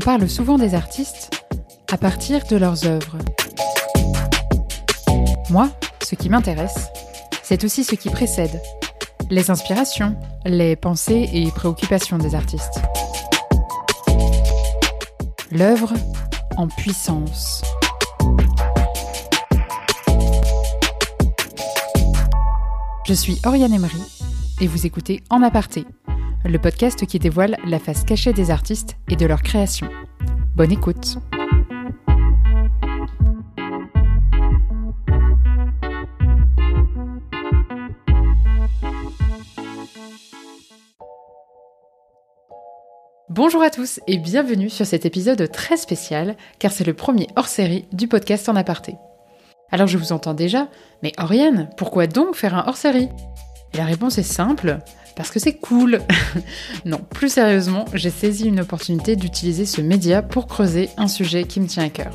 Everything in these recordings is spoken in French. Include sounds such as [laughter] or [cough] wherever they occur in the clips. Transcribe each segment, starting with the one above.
parle souvent des artistes à partir de leurs œuvres. Moi, ce qui m'intéresse, c'est aussi ce qui précède, les inspirations, les pensées et préoccupations des artistes. L'œuvre en puissance. Je suis Oriane Emery et vous écoutez En aparté, le podcast qui dévoile la face cachée des artistes et de leur création. Bonne écoute. Bonjour à tous et bienvenue sur cet épisode très spécial car c'est le premier hors-série du podcast en aparté. Alors je vous entends déjà, mais Oriane, pourquoi donc faire un hors-série Et la réponse est simple, parce que c'est cool. [laughs] non, plus sérieusement, j'ai saisi une opportunité d'utiliser ce média pour creuser un sujet qui me tient à cœur.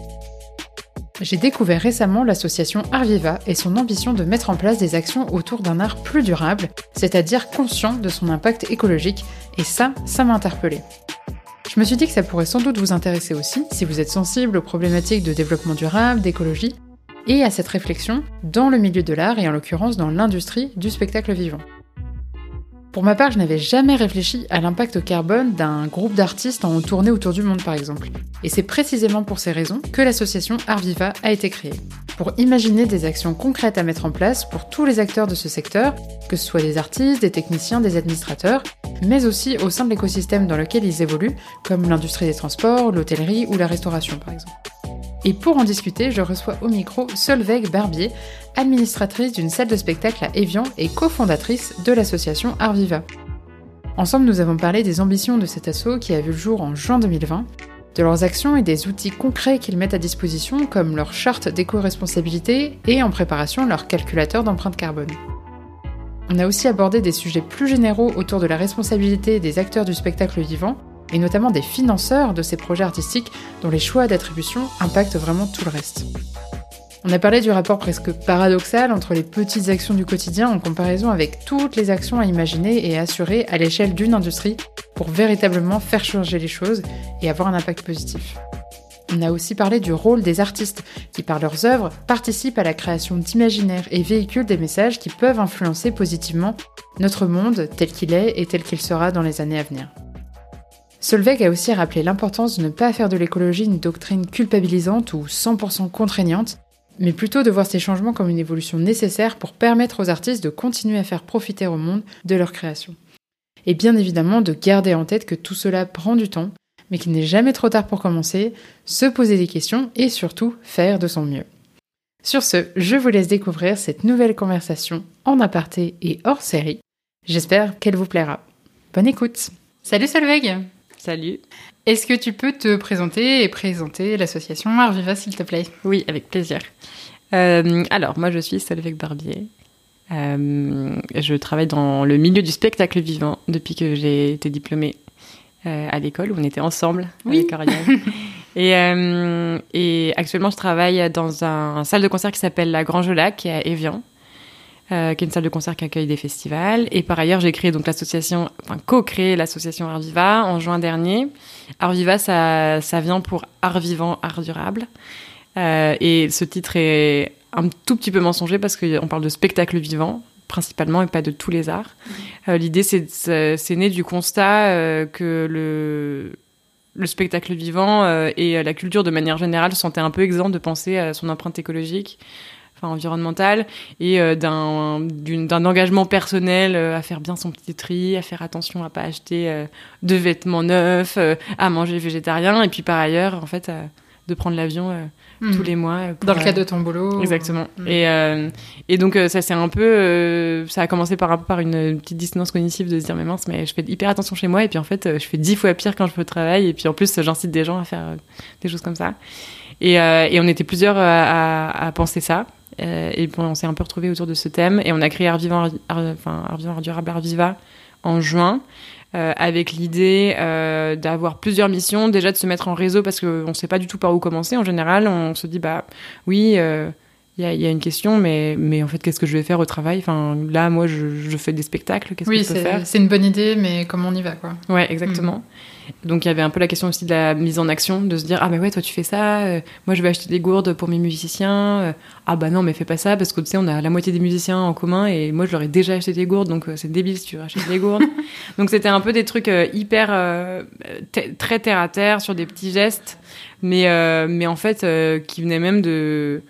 J'ai découvert récemment l'association Arviva et son ambition de mettre en place des actions autour d'un art plus durable, c'est-à-dire conscient de son impact écologique, et ça, ça m'a interpellé. Je me suis dit que ça pourrait sans doute vous intéresser aussi si vous êtes sensible aux problématiques de développement durable, d'écologie, et à cette réflexion dans le milieu de l'art et en l'occurrence dans l'industrie du spectacle vivant. Pour ma part, je n'avais jamais réfléchi à l'impact carbone d'un groupe d'artistes en tournée autour du monde par exemple. Et c'est précisément pour ces raisons que l'association Arviva a été créée. Pour imaginer des actions concrètes à mettre en place pour tous les acteurs de ce secteur, que ce soit des artistes, des techniciens, des administrateurs, mais aussi au sein de l'écosystème dans lequel ils évoluent, comme l'industrie des transports, l'hôtellerie ou la restauration par exemple. Et pour en discuter, je reçois au micro Solveig Barbier, administratrice d'une salle de spectacle à Evian et cofondatrice de l'association Arviva. Ensemble, nous avons parlé des ambitions de cet assaut qui a vu le jour en juin 2020, de leurs actions et des outils concrets qu'ils mettent à disposition comme leur charte d'éco-responsabilité et en préparation leur calculateur d'empreinte carbone. On a aussi abordé des sujets plus généraux autour de la responsabilité des acteurs du spectacle vivant et notamment des financeurs de ces projets artistiques dont les choix d'attribution impactent vraiment tout le reste. On a parlé du rapport presque paradoxal entre les petites actions du quotidien en comparaison avec toutes les actions à imaginer et assurer à l'échelle d'une industrie pour véritablement faire changer les choses et avoir un impact positif. On a aussi parlé du rôle des artistes qui, par leurs œuvres, participent à la création d'imaginaires et véhiculent des messages qui peuvent influencer positivement notre monde tel qu'il est et tel qu'il sera dans les années à venir. Solveig a aussi rappelé l'importance de ne pas faire de l'écologie une doctrine culpabilisante ou 100% contraignante, mais plutôt de voir ces changements comme une évolution nécessaire pour permettre aux artistes de continuer à faire profiter au monde de leur création. Et bien évidemment de garder en tête que tout cela prend du temps, mais qu'il n'est jamais trop tard pour commencer, se poser des questions et surtout faire de son mieux. Sur ce, je vous laisse découvrir cette nouvelle conversation en aparté et hors série. J'espère qu'elle vous plaira. Bonne écoute Salut Solveig Salut. Est-ce que tu peux te présenter et présenter l'association Arviva, s'il te plaît? Oui, avec plaisir. Euh, alors, moi, je suis Solveig Barbier. Euh, je travaille dans le milieu du spectacle vivant depuis que j'ai été diplômée euh, à l'école où on était ensemble oui. avec [laughs] et, et, actuellement, je travaille dans un, salle de concert qui s'appelle La Grange Lac, qui est à Evian. Euh, qui est une salle de concert qui accueille des festivals. Et par ailleurs, j'ai créé donc l'association, enfin co-créé l'association Arviva en juin dernier. Arviva, ça, ça vient pour Art vivant, art durable. Euh, et ce titre est un tout petit peu mensonger parce qu'on parle de spectacle vivant principalement et pas de tous les arts. Euh, L'idée, c'est c'est né du constat euh, que le le spectacle vivant et la culture de manière générale se sentaient un peu exempts de penser à son empreinte écologique enfin environnemental et euh, d'un d'un engagement personnel euh, à faire bien son petit tri, à faire attention à pas acheter euh, de vêtements neufs, à manger végétarien et puis par ailleurs en fait de prendre l'avion tous hmm. les mois. Dans le cadre de ton boulot. Exactement. Hmm. Et, et donc, ça, c'est un peu. ça a commencé par, par une petite dissonance cognitive de se dire, mais mince, mais je fais hyper attention chez moi. Et puis, en fait, je fais dix fois pire quand je fais au travail. Et puis, en plus, j'incite des gens à faire des choses comme ça. Et, et on était plusieurs à, à penser ça. Euh, et bon, on s'est un peu retrouvé autour de ce thème et on a créé Art Vivant, enfin, Art Vivant, Art Durable, Art Viva en juin. Euh, avec l'idée euh, d'avoir plusieurs missions, déjà de se mettre en réseau parce qu'on ne sait pas du tout par où commencer. En général, on se dit bah oui, il y, y, a une question, mais mais en fait, qu'est-ce que je vais faire au travail? Enfin, là, moi, je, je fais des spectacles. Qu'est-ce oui, que je peux faire? c'est une bonne idée, mais comment on y va, quoi? Ouais, exactement. Donc il y avait un peu la question aussi de la mise en action, de se dire ah mais ouais toi tu fais ça, euh, moi je vais acheter des gourdes pour mes musiciens, euh, ah bah non mais fais pas ça parce que tu sais on a la moitié des musiciens en commun et moi je leur ai déjà acheté des gourdes donc c'est débile si tu rachètes des gourdes. [laughs] donc c'était un peu des trucs hyper très terre à terre sur des petits gestes, mais mais en fait qui venaient même de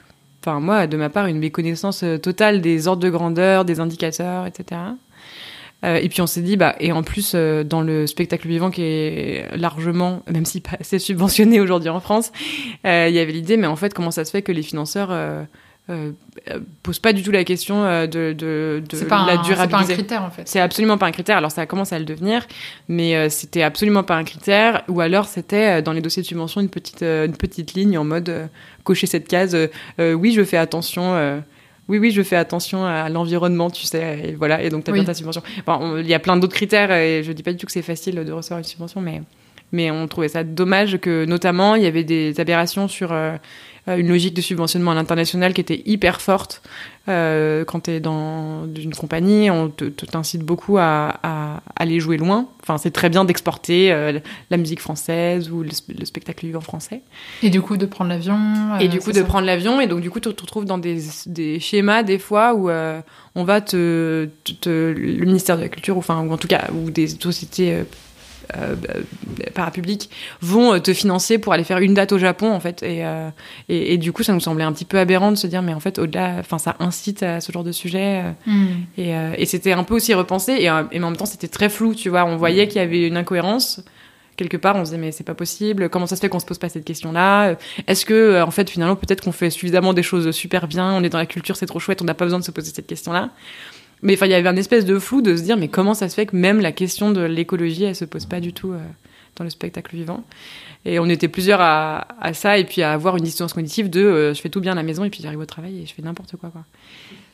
enfin moi de ma part une méconnaissance totale des ordres de grandeur, des indicateurs, etc. Euh, et puis on s'est dit, bah, et en plus, euh, dans le spectacle vivant qui est largement, même si pas assez subventionné aujourd'hui en France, euh, il y avait l'idée, mais en fait, comment ça se fait que les financeurs euh, posent pas du tout la question de, de, de la durabilité. C'est pas un critère en fait. C'est absolument pas un critère. Alors ça commence à le devenir, mais c'était absolument pas un critère. Ou alors c'était dans les dossiers de subvention une petite une petite ligne en mode cocher cette case. oui, je fais attention oui, oui, je fais attention à l'environnement, tu sais, et voilà, et donc tu as bien ta subvention. il y a plein d'autres critères, et je dis pas du tout que c'est facile de recevoir une subvention, mais, mais on trouvait ça dommage que, notamment, il y avait des aberrations sur euh, une logique de subventionnement à l'international qui était hyper forte. Euh, quand tu es dans une compagnie, on t'incite beaucoup à, à, aller jouer loin. Enfin, c'est très bien d'exporter euh, la musique française ou le, spectacle vivant français. Et du coup, de prendre l'avion. et du coup, de prendre l'avion. Et donc, du coup, tu te retrouves dans des, des schémas, des fois, où on va te, te, Le ministère de la Culture, ou, enfin, ou en tout cas, ou des sociétés euh, parapublics vont euh, te financer pour aller faire une date au Japon en fait et, euh, et, du coup ça nous semblait un petit peu aberrant de se dire mais en fait au-delà enfin ça incite à ce genre de sujet hmm. et, et c'était un peu aussi repensé et, et en même temps c'était très flou tu vois on voyait qu'il y avait une incohérence quelque part, on se disait mais c'est pas possible. Comment ça se fait qu'on se pose pas cette question-là? Est-ce que en fait finalement peut-être qu'on fait suffisamment des choses super bien, on est dans la culture, c'est trop chouette, on n'a pas besoin de se poser cette question-là? Mais enfin, il y avait un espèce de flou de se dire, mais comment ça se fait que même la question de l'écologie, elle se pose pas du tout euh, dans le spectacle vivant? Et on était plusieurs à, ça, et puis à avoir une distance cognitive de euh, je fais tout bien à la maison, et puis j'arrive au travail et je fais n'importe quoi, quoi.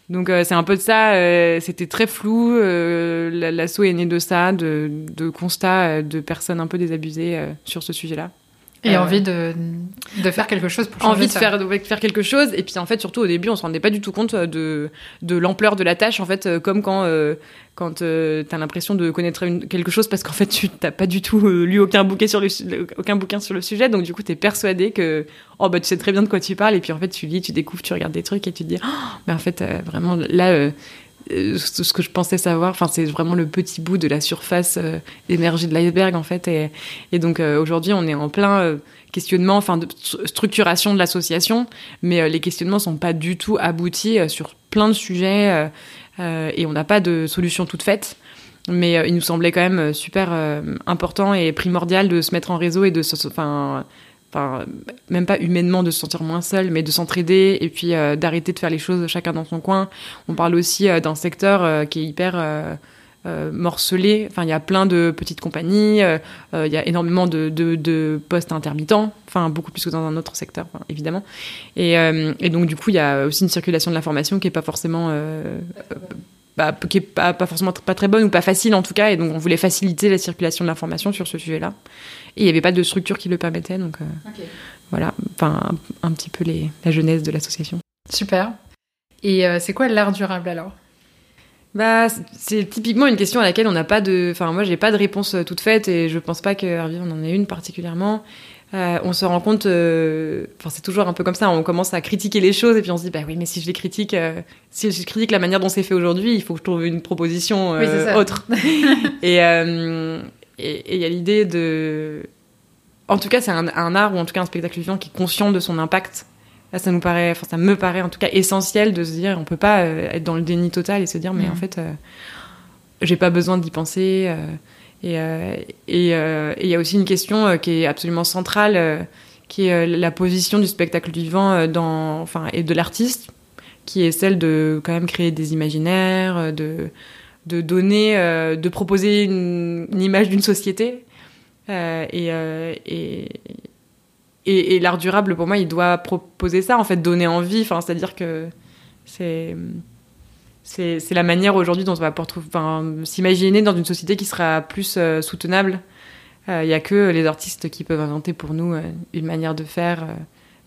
Donc euh, c'est un peu de ça, c'était très flou, l'assaut est né de ça, de, de constats de personnes un peu désabusées sur ce sujet-là. Et euh, envie de, de, faire quelque chose pour changer Envie de faire, de faire quelque chose. Et puis en fait, surtout au début, on se rendait pas du tout compte de, de l'ampleur de la tâche. En fait, euh, comme quand, euh, quand euh, tu as l'impression de connaître quelque chose parce qu'en fait, tu n'as pas du tout lu aucun bouquin, sur le, aucun bouquin sur le sujet. Donc du coup, tu es persuadé que oh, bah, tu sais très bien de quoi tu parles. Et puis en fait, tu lis, tu découvres, tu regardes des trucs et tu te dis, oh, mais en fait, vraiment, là euh, ce que je pensais savoir. Enfin, c'est vraiment le petit bout de la surface euh, émergée de l'iceberg, en fait. Et, donc, euh, aujourd'hui, on est en plein questionnement, enfin, de structuration de l'association, mais les questionnements sont pas du tout aboutis sur plein de sujets et on n'a pas de solution toute faite. Mais il nous semblait quand même super important et primordial de se mettre en réseau et de se, même pas humainement de se sentir moins seul mais de s'entraider et puis euh, d'arrêter de faire les choses chacun dans son coin. On parle aussi euh, d'un secteur euh, qui est hyper morcelé. Enfin il y a plein de petites compagnies il y a énormément de, postes intermittents. Enfin beaucoup plus que dans un autre secteur évidemment. Et, donc du coup il y a aussi une circulation de l'information qui est pas forcément bah, qui est pas, pas forcément pas très bonne ou pas facile en tout cas. Et donc on voulait faciliter la circulation de l'information sur ce sujet là et il n'y avait pas de structure qui le permettait. Donc euh, voilà, enfin, un, petit peu les, la genèse de l'association. Super. Et euh, c'est quoi l'art durable alors? Bah, c'est typiquement une question à laquelle on n'a pas de. Enfin, moi, j'ai pas de réponse euh, toute faite et je pense pas que Hervé en en ait une particulièrement. on se rend compte, enfin c'est toujours un peu comme ça, on commence à critiquer les choses et puis on se dit bah oui mais si je les critique, si je critique la manière dont c'est fait aujourd'hui, il faut que je trouve une proposition autre. [laughs] et, et il y a l'idée de. En tout cas, c'est un, art ou en tout cas un spectacle vivant qui est conscient de son impact. Là, ça nous paraît, enfin, ça me paraît en tout cas essentiel de se dire, on peut pas euh, être dans le déni total et se dire, mais en mm. fait, euh, j'ai pas besoin d'y penser. Euh, et il y a aussi une question qui est absolument centrale, qui est la position du spectacle vivant dans, enfin, et de l'artiste, qui est celle de quand même créer des imaginaires, de de donner, euh, de proposer une, image d'une société. Euh, euh, et, et, et, l'art durable, pour moi, il doit proposer ça, en fait, donner envie. Enfin, c'est-à-dire que c'est c'est la manière aujourd'hui dont on va s'imaginer dans une société qui sera plus soutenable. Il n'y a que les artistes qui peuvent inventer pour nous une manière de faire,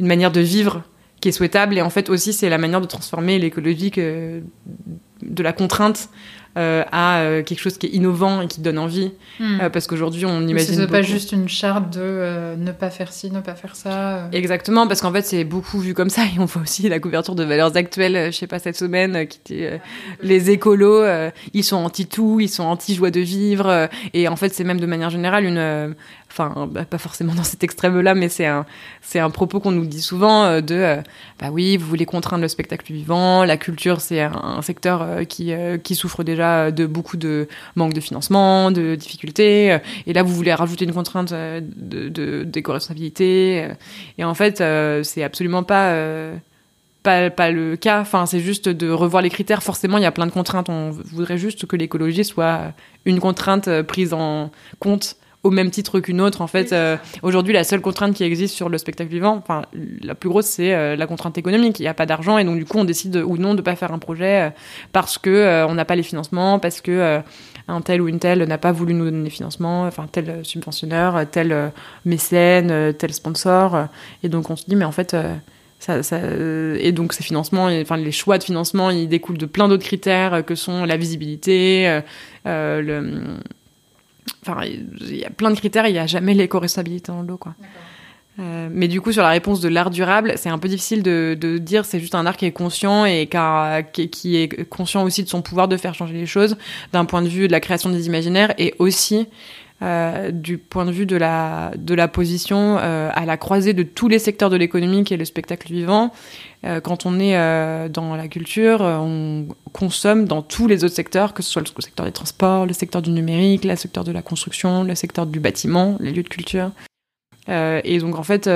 une manière de vivre qui est souhaitable. Et en fait aussi, c'est la manière de transformer l'écologie de la contrainte euh, à euh, quelque chose qui est innovant et qui donne envie. Hmm. Euh, parce qu'aujourd'hui, on imagine. C'est pas juste une charte de euh, ne pas faire ci, ne pas faire ça. euh. Exactement, parce qu'en fait, c'est beaucoup vu comme ça. Et on voit aussi la couverture de Valeurs Actuelles, euh, je sais pas, cette semaine, qui était euh, les écolos, euh, ils sont anti-tout, ils sont anti-joie de vivre. euh, et en fait, c'est même de manière générale une. Enfin, bah, pas forcément dans cet extrême-là, mais c'est un, c'est un propos qu'on nous dit souvent euh, de, euh, bah oui, vous voulez contraindre le spectacle vivant, la culture, c'est un, secteur euh, qui, euh, qui souffre déjà de beaucoup de manque de financement, de difficultés, et là, vous voulez rajouter une contrainte de, de, d'éco-responsabilité, et en fait, c'est absolument pas, pas, pas le cas. Enfin, c'est juste de revoir les critères. Forcément, il y a plein de contraintes. On voudrait juste que l'écologie soit une contrainte prise en compte au même titre qu'une autre. En fait, euh, aujourd'hui, la seule contrainte qui existe sur le spectacle vivant, enfin, la plus grosse, c'est euh, la contrainte économique. Il n'y a pas d'argent et donc, du coup, on décide ou non de pas faire un projet euh, parce que on n'a pas les financements, parce que un tel ou une telle n'a pas voulu nous donner les financements, enfin, tel subventionneur, tel mécène, tel sponsor. et donc, on se dit, mais en fait, ça, ça, et donc ces financements, et- enfin les choix de financement, ils découlent de plein d'autres critères que sont la visibilité, euh, le, enfin il y a plein de critères, il n'y a jamais l'éco-responsabilité dans le lot, quoi. Euh, mais du coup, sur la réponse de l'art durable, c'est un peu difficile de, de dire c'est juste un art qui est conscient et qui, a- qui, qui est conscient aussi de son pouvoir de faire changer les choses d'un point de vue de la création des imaginaires et aussi euh, du point de vue de la, de la position euh, à la croisée de tous les secteurs de l'économie qui est le spectacle vivant. Euh, quand on est dans la culture, on consomme dans tous les autres secteurs, que ce soit le secteur des transports, le secteur du numérique, le secteur de la construction, le secteur du bâtiment, les lieux de culture. Et donc en fait,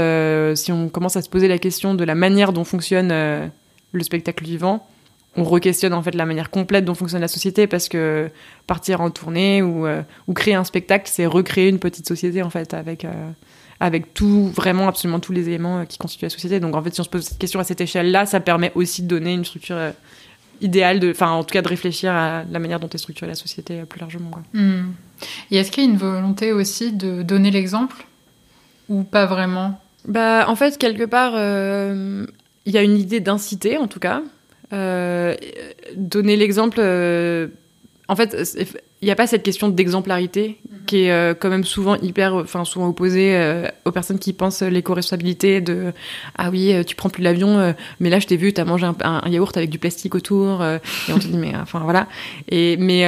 si on commence à se poser la question de la manière dont fonctionne le spectacle vivant, on re-questionne en fait la manière complète dont fonctionne la société parce que partir en tournée ou, euh, ou créer un spectacle, c'est recréer une petite société en fait avec euh, avec tout vraiment absolument tous les éléments euh, qui constituent la société. Donc en fait, si on se pose cette question à cette échelle-là, ça permet aussi de donner une structure euh, idéale, de, enfin en tout cas de réfléchir à la manière dont est structurée la société euh, plus largement. Quoi. Hmm. Et est-ce qu'il y a une volonté aussi de donner l'exemple ou pas vraiment? Bah, en fait, quelque part, euh, il y a une idée d'inciter, en tout cas. Euh, donner l'exemple. euh, en fait, il n'y a pas cette question d'exemplarité qui est euh, quand même souvent hyper, enfin souvent opposée euh, aux personnes qui pensent l'éco-responsabilité de ah oui, euh, tu prends plus l'avion, mais là je t'ai vu, t'as mangé un, un- un yaourt avec du plastique autour, et on te dit mais enfin voilà. Et mais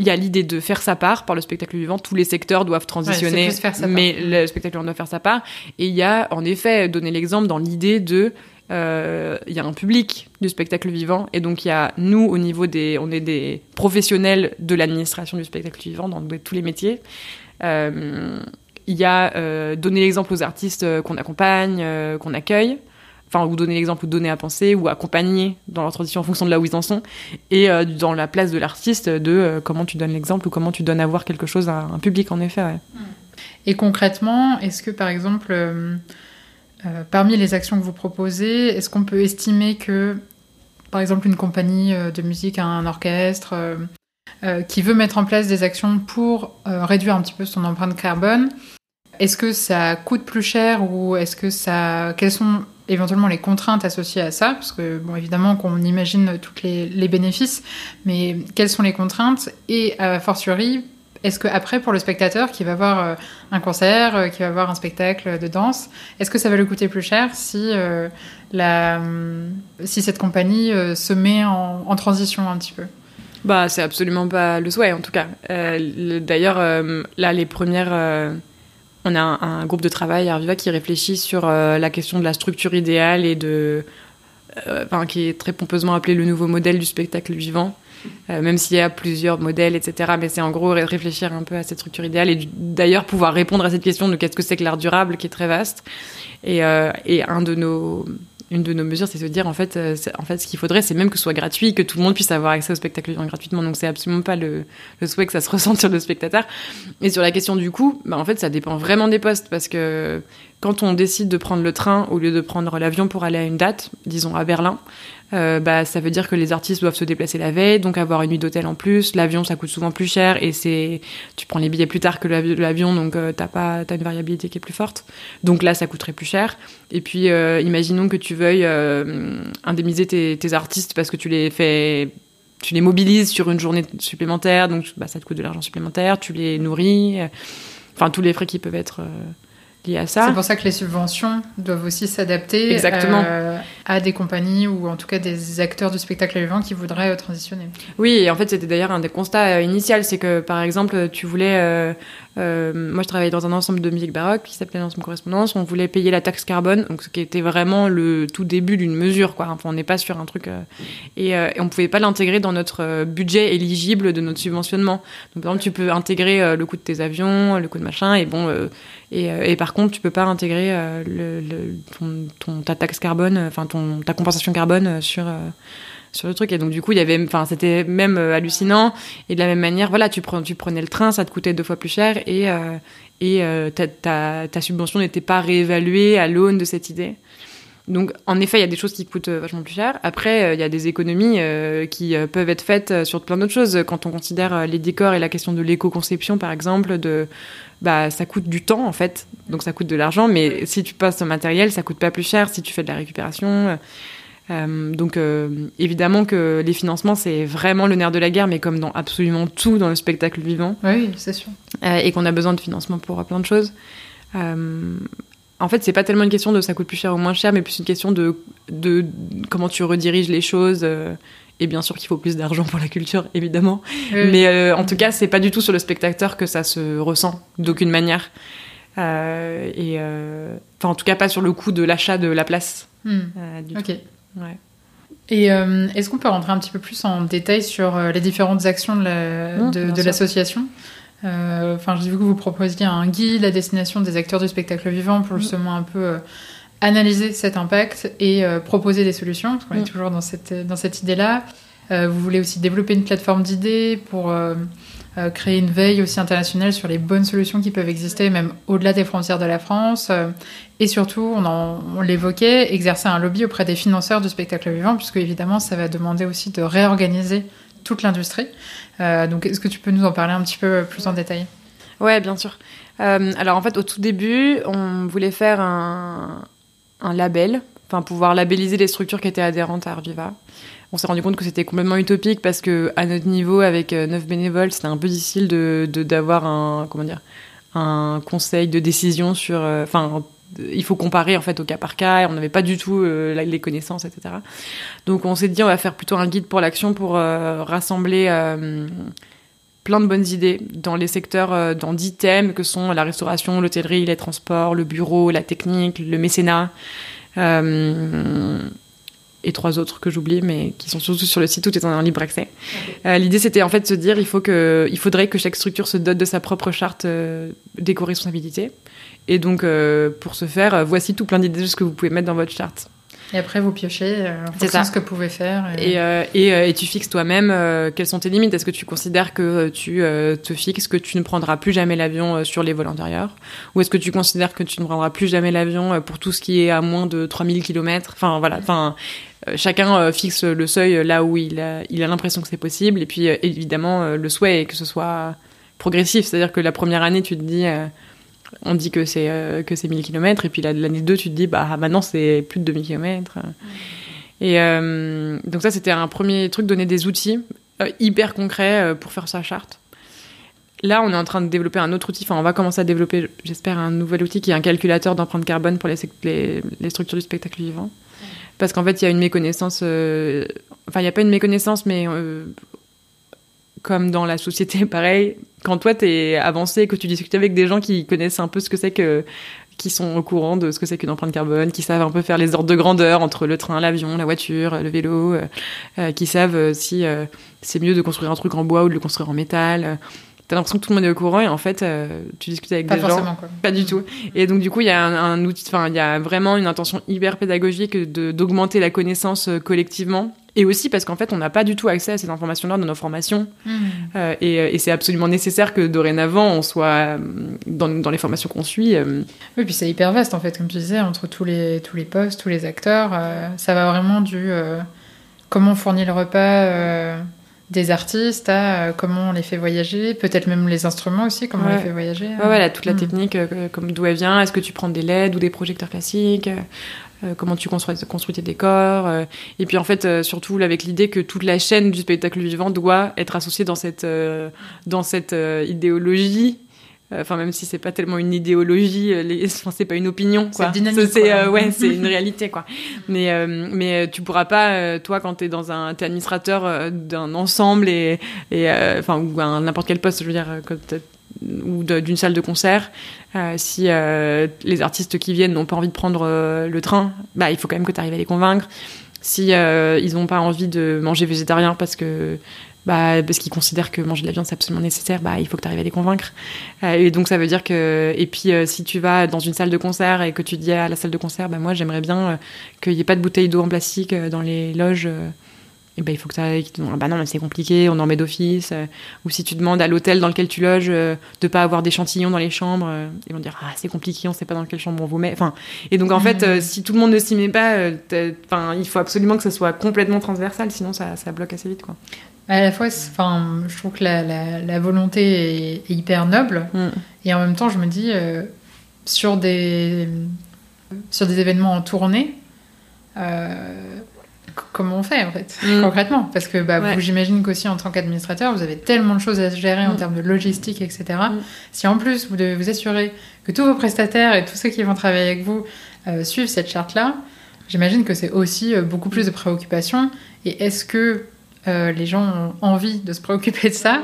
il y a l'idée de faire sa part par le spectacle vivant. Tous les secteurs doivent transitionner, mais le spectacle vivant doit faire sa part. Et il y a en effet donné l'exemple dans l'idée de euh, il y a un public du spectacle vivant et donc il y a nous au niveau des on est des professionnels de l'administration du spectacle vivant dans tous les métiers. Euh, il y a euh, donner l'exemple aux artistes qu'on accompagne qu'on accueille. Enfin ou donner l'exemple ou donner à penser ou accompagner dans leur transition en fonction de là où ils en sont. Et dans la place de l'artiste de comment tu donnes l'exemple ou comment tu donnes à voir quelque chose à un public en effet. Et concrètement, est-ce que par exemple, euh, parmi les actions que vous proposez, est-ce qu'on peut estimer que, par exemple, une compagnie euh, de musique, un orchestre, euh, qui veut mettre en place des actions pour réduire un petit peu son empreinte carbone, est-ce que ça coûte plus cher ou est-ce que ça... Quelles sont éventuellement les contraintes associées à ça? Parce que, bon, évidemment qu'on imagine tous les, les bénéfices, mais quelles sont les contraintes? Et a fortiori, est-ce que après pour le spectateur qui va voir euh, un concert, euh, qui va voir un spectacle de danse, est-ce que ça va lui coûter plus cher si euh, la si cette compagnie se met en, transition un petit peu? Bah, c'est absolument pas le souhait, en tout cas. Le- D'ailleurs, là, les premières. on a un, groupe de travail à Arviva qui réfléchit sur la question de la structure idéale et de. Enfin, qui est très pompeusement appelé le nouveau modèle du spectacle vivant. Euh, même s'il y a plusieurs modèles, etc. Mais c'est en gros ré- réfléchir un peu à cette structure idéale et d'ailleurs pouvoir répondre à cette question de qu'est-ce que c'est que l'art durable, qui est très vaste. Et, euh, une de nos mesures, c'est de se dire en fait, euh, en fait, ce qu'il faudrait, c'est même que ce soit gratuit, que tout le monde puisse avoir accès au spectacle gratuitement. Donc c'est absolument pas le, le souhait que ça se [laughs] ressente sur le spectateur. Et sur la question du coût, bah, en fait, ça dépend vraiment des postes parce que quand on décide de prendre le train au lieu de prendre l'avion pour aller à une date, disons à Berlin, euh, bah, ça veut dire que les artistes doivent se déplacer la veille, donc avoir une nuit d'hôtel en plus. L'avion, ça coûte souvent plus cher et c'est, tu prends les billets plus tard que l'avi- l'avion, donc euh, t'as pas, t'as une variabilité qui est plus forte. Donc là, ça coûterait plus cher. Et puis, euh, imaginons que tu veuilles euh, indemniser tes, tes artistes parce que tu les fais tu les mobilises sur une journée supplémentaire, donc bah, ça te coûte de l'argent supplémentaire, tu les nourris, enfin tous les frais qui peuvent être liés à ça. C'est pour ça que les subventions doivent aussi s'adapter Exactement. à des compagnies ou en tout cas des acteurs du spectacle vivant qui voudraient transitionner. Oui, et en fait c'était d'ailleurs un des constats initiaux, c'est que par exemple tu voulais euh, moi, je travaillais dans un ensemble de musique baroque qui s'appelait l'ensemble correspondance. On voulait payer la taxe carbone, donc ce qui était vraiment le tout début d'une mesure, quoi. Enfin, on n'est pas sur un truc euh, et, euh, et, on pouvait pas l'intégrer dans notre budget éligible de notre subventionnement. Donc, par exemple, tu peux intégrer le coût de tes avions, le coût de machin, et bon, et, et, par contre, tu peux pas intégrer le, le, ton, ta taxe carbone, enfin ton ta compensation carbone sur sur le truc. Et donc, du coup, il y avait, enfin, c'était même euh, hallucinant. Et de la même manière, voilà, tu, tu prenais le train, ça te coûtait deux fois plus cher et, euh, et euh, ta, ta, ta, subvention n'était pas réévaluée à l'aune de cette idée. Donc, en effet, il y a des choses qui coûtent vachement plus cher. Après, il y a des économies qui peuvent être faites sur plein d'autres choses. Quand on considère les décors et la question de l'éco-conception, par exemple, de, bah, ça coûte du temps, en fait. Donc, ça coûte de l'argent. Mais si tu passes au matériel, ça coûte pas plus cher si tu fais de la récupération. Euh, donc euh, évidemment que les financements c'est vraiment le nerf de la guerre, mais comme dans absolument tout dans le spectacle vivant. Oui, c'est sûr. Euh, et qu'on a besoin de financement pour plein de choses. En fait, c'est pas tellement une question de ça coûte plus cher ou moins cher, mais plus une question de, de comment tu rediriges les choses. et bien sûr qu'il faut plus d'argent pour la culture, évidemment. Mais en tout cas, c'est pas du tout sur le spectateur que ça se ressent d'aucune manière. et enfin, en tout cas, pas sur le coût de l'achat de la place. Hmm. ok. Et euh, est-ce qu'on peut rentrer un petit peu plus en détail sur euh, les différentes actions de l'association? euh, Enfin, j'ai vu que vous proposiez un guide à destination des acteurs du spectacle vivant pour mm. justement un peu analyser cet impact et proposer des solutions, parce qu'on est mm. toujours dans cette, dans cette idée-là. vous voulez aussi développer une plateforme d'idées pour euh, créer une veille aussi internationale sur les bonnes solutions qui peuvent exister, même au-delà des frontières de la France. Euh, et surtout, on, on l'évoquait, exercer un lobby auprès des financeurs du spectacle vivant, puisque évidemment, ça va demander aussi de réorganiser toute l'industrie. Euh, donc, est-ce que tu peux nous en parler un petit peu plus en détail? Ouais, bien sûr. alors, en fait, au tout début, on voulait faire un, un label, enfin, pouvoir labelliser les structures qui étaient adhérentes à Arviva on s'est rendu compte que c'était complètement utopique parce que à notre niveau, avec euh, neuf bénévoles, c'était un peu difficile de d'avoir un comment dire un conseil de décision sur. Euh, enfin, il faut comparer en fait au cas par cas. Et on n'avait pas du tout euh, les connaissances, etc. Donc on s'est dit on va faire plutôt un guide pour l'action pour rassembler plein de bonnes idées dans les secteurs, dans dix thèmes que sont la restauration, l'hôtellerie, les transports, le bureau, la technique, le mécénat et trois autres que j'oublie, mais qui sont surtout sur le site, tout est en libre accès. Euh, l'idée, c'était en fait de se dire, il, faut que, il faudrait que chaque structure se dote de sa propre charte euh, d'éco-responsabilité. Et donc, euh, pour ce faire, voici tout plein d'idées de ce que vous pouvez mettre dans votre charte. Et après, vous piochez euh, en fonction de ce que vous pouvez faire. Et, euh, et, et, tu fixes toi-même quelles sont tes limites. Est-ce que tu considères que tu te fixes que tu ne prendras plus jamais l'avion sur les vols intérieurs Ou est-ce que tu considères que tu ne prendras plus jamais l'avion pour tout ce qui est à moins de 3000 km Enfin, voilà. Enfin, chacun fixe le seuil là où il a il a l'impression que c'est possible. Et puis, évidemment, le souhait est que ce soit progressif. C'est-à-dire que la première année, tu te dis on dit que c'est euh, que c'est 1000 km et puis l'année 2 tu te dis bah maintenant c'est plus de 2000 km et euh, donc ça c'était un premier truc donner des outils euh, hyper concrets pour faire sa charte. Là on est en train de développer un autre outil. Enfin on va commencer à développer j'espère un nouvel outil qui est un calculateur d'empreinte carbone pour les, les, structures du spectacle vivant. Parce qu'en fait il y a une méconnaissance enfin il n'y a pas une méconnaissance mais comme dans la société, [laughs] pareil, quand toi t'es avancé, que tu discutes avec des gens qui connaissent un peu ce que c'est que, qui sont au courant de ce que c'est qu'une empreinte carbone, qui savent un peu faire les ordres de grandeur entre le train, l'avion, la voiture, le vélo, euh, euh, qui savent euh, si c'est mieux de construire un truc en bois ou de le construire en métal. T'as l'impression que tout le monde est au courant et en fait, tu discutes avec des gens. Quoi. Pas du tout. Et donc du coup, il y a un, un outil, enfin, il y a vraiment une intention hyper pédagogique de d'augmenter la connaissance collectivement et aussi parce qu'en fait, on n'a pas du tout accès à ces informations-là dans nos formations. Mmh. Euh, et, euh, et c'est absolument nécessaire que dorénavant, on soit euh, dans, dans les formations qu'on suit. Oui, puis c'est hyper vaste, en fait, comme tu disais, entre tous les, tous les postes, tous les acteurs. ça va vraiment du comment on fournit le repas des artistes à comment on les fait voyager, peut-être même les instruments aussi, comment on les fait voyager. Ouais, ouais toute la mm. technique, comme d'où elle vient, est-ce que tu prends des LED ou des projecteurs classiques euh, comment tu construis, construis tes décors. Euh, et puis en fait, euh, surtout avec l'idée que toute la chaîne du spectacle vivant doit être associée dans cette, dans cette idéologie. Enfin, même si c'est pas tellement une idéologie, les... [laughs] enfin, c'est pas une opinion. C'est dynamique. C'est ouais, c'est [laughs] une réalité quoi. Mais mais tu pourras pas, toi, quand t'es dans un, t'es administrateur d'un ensemble et et enfin ou n'importe quel poste, je veux dire, quand ou d'une salle de concert, euh, si euh, les artistes qui viennent n'ont pas envie de prendre euh, le train, bah, il faut quand même que tu arrives à les convaincre. Si ils n'ont pas envie de manger végétarien parce que bah, parce qu'ils considèrent que manger de la viande c'est absolument nécessaire, bah, il faut que tu arrives à les convaincre. et donc ça veut dire que et puis si tu vas dans une salle de concert et que tu dis à la salle de concert, bah moi j'aimerais bien qu'il n'y ait pas de bouteilles d'eau en plastique dans les loges et ben, il faut que ah bah non mais c'est compliqué on en met d'office euh, ou si tu demandes à l'hôtel dans lequel tu loges euh, de pas avoir d'échantillons dans les chambres euh, ils vont dire ah c'est compliqué on sait pas dans quelle chambre on vous met enfin et donc en fait mmh. si tout le monde ne s'y met pas enfin il faut absolument que ça soit complètement transversal sinon ça, ça bloque assez vite quoi à la fois enfin je trouve que la, la, volonté est, hyper noble mmh. et en même temps je me dis sur des sur des événements en tournée comment on fait en fait, mm. concrètement? Parce que bah, j'imagine qu'aussi en tant qu'administrateur, vous avez tellement de choses à gérer en mm. termes de logistique, etc. Mm. Si en plus vous devez vous assurer que tous vos prestataires et tous ceux qui vont travailler avec vous euh, suivent cette charte-là, j'imagine que c'est aussi euh, beaucoup plus de préoccupations. Et est-ce que euh, les gens ont envie de se préoccuper de ça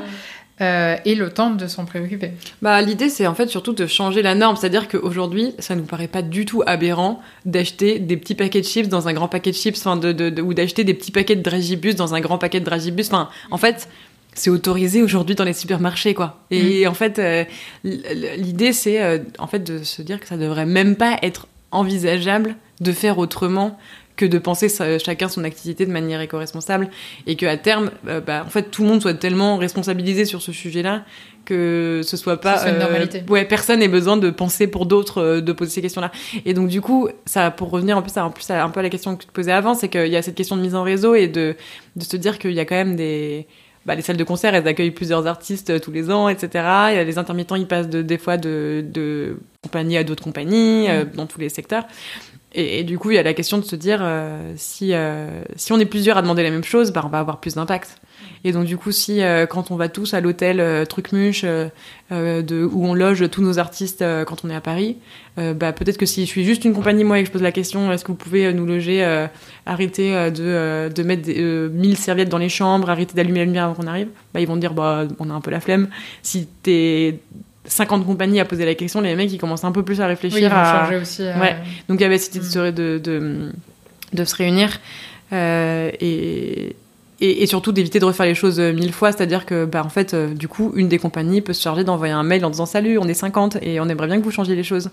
euh, et le temps de s'en préoccuper. Bah, l'idée, c'est en fait surtout de changer la norme. C'est-à-dire qu'aujourd'hui, ça ne nous paraît pas du tout aberrant d'acheter des petits paquets de chips dans un grand paquet de chips, enfin, de, de, ou d'acheter des petits paquets de dragibus dans un grand paquet de dragibus. Enfin, en fait, c'est autorisé aujourd'hui dans les supermarchés, quoi. Et mm. en fait, euh, l'idée, c'est euh, en fait de se dire que ça devrait même pas être envisageable de faire autrement que de penser chacun son activité de manière éco-responsable et que à terme euh, bah, en fait tout le monde soit tellement responsabilisé sur ce sujet-là que ce soit pas soit une euh, normalité. ouais personne n'ait besoin de penser pour d'autres euh, de poser ces questions-là et donc du coup ça pour revenir en plus à, en plus un peu à la question que tu te posais avant c'est qu'il y a cette question de mise en réseau et de de se dire qu'il y a quand même des bah, les salles de concert, elles accueillent plusieurs artistes tous les ans, etc. Il y a les intermittents, ils passent de, des fois de, de compagnie à d'autres compagnies, mmh. dans tous les secteurs. Et, du coup, il y a la question de se dire euh, si, euh, si on est plusieurs à demander la même chose, bah, on va avoir plus d'impact. Et donc, du coup, si euh, quand on va tous à l'hôtel Trucmuche, où on loge tous nos artistes quand on est à Paris, bah, peut-être que si je suis juste une compagnie, moi, et que je pose la question est-ce que vous pouvez nous loger, arrêter de, de mettre des, 1000 serviettes dans les chambres, arrêter d'allumer la lumière avant qu'on arrive, bah, ils vont dire bah, on a un peu la flemme. Si t'es 50 compagnies à poser la question, les mecs ils commencent un peu plus à réfléchir oui, ils à changer aussi. Euh, ouais. Donc il y avait cette idée de, de, de, se réunir euh, et, et, surtout d'éviter de refaire les choses mille fois, c'est-à-dire que bah en fait euh, du coup une des compagnies peut se charger d'envoyer un mail en disant salut, on est 50 et on aimerait bien que vous changiez les choses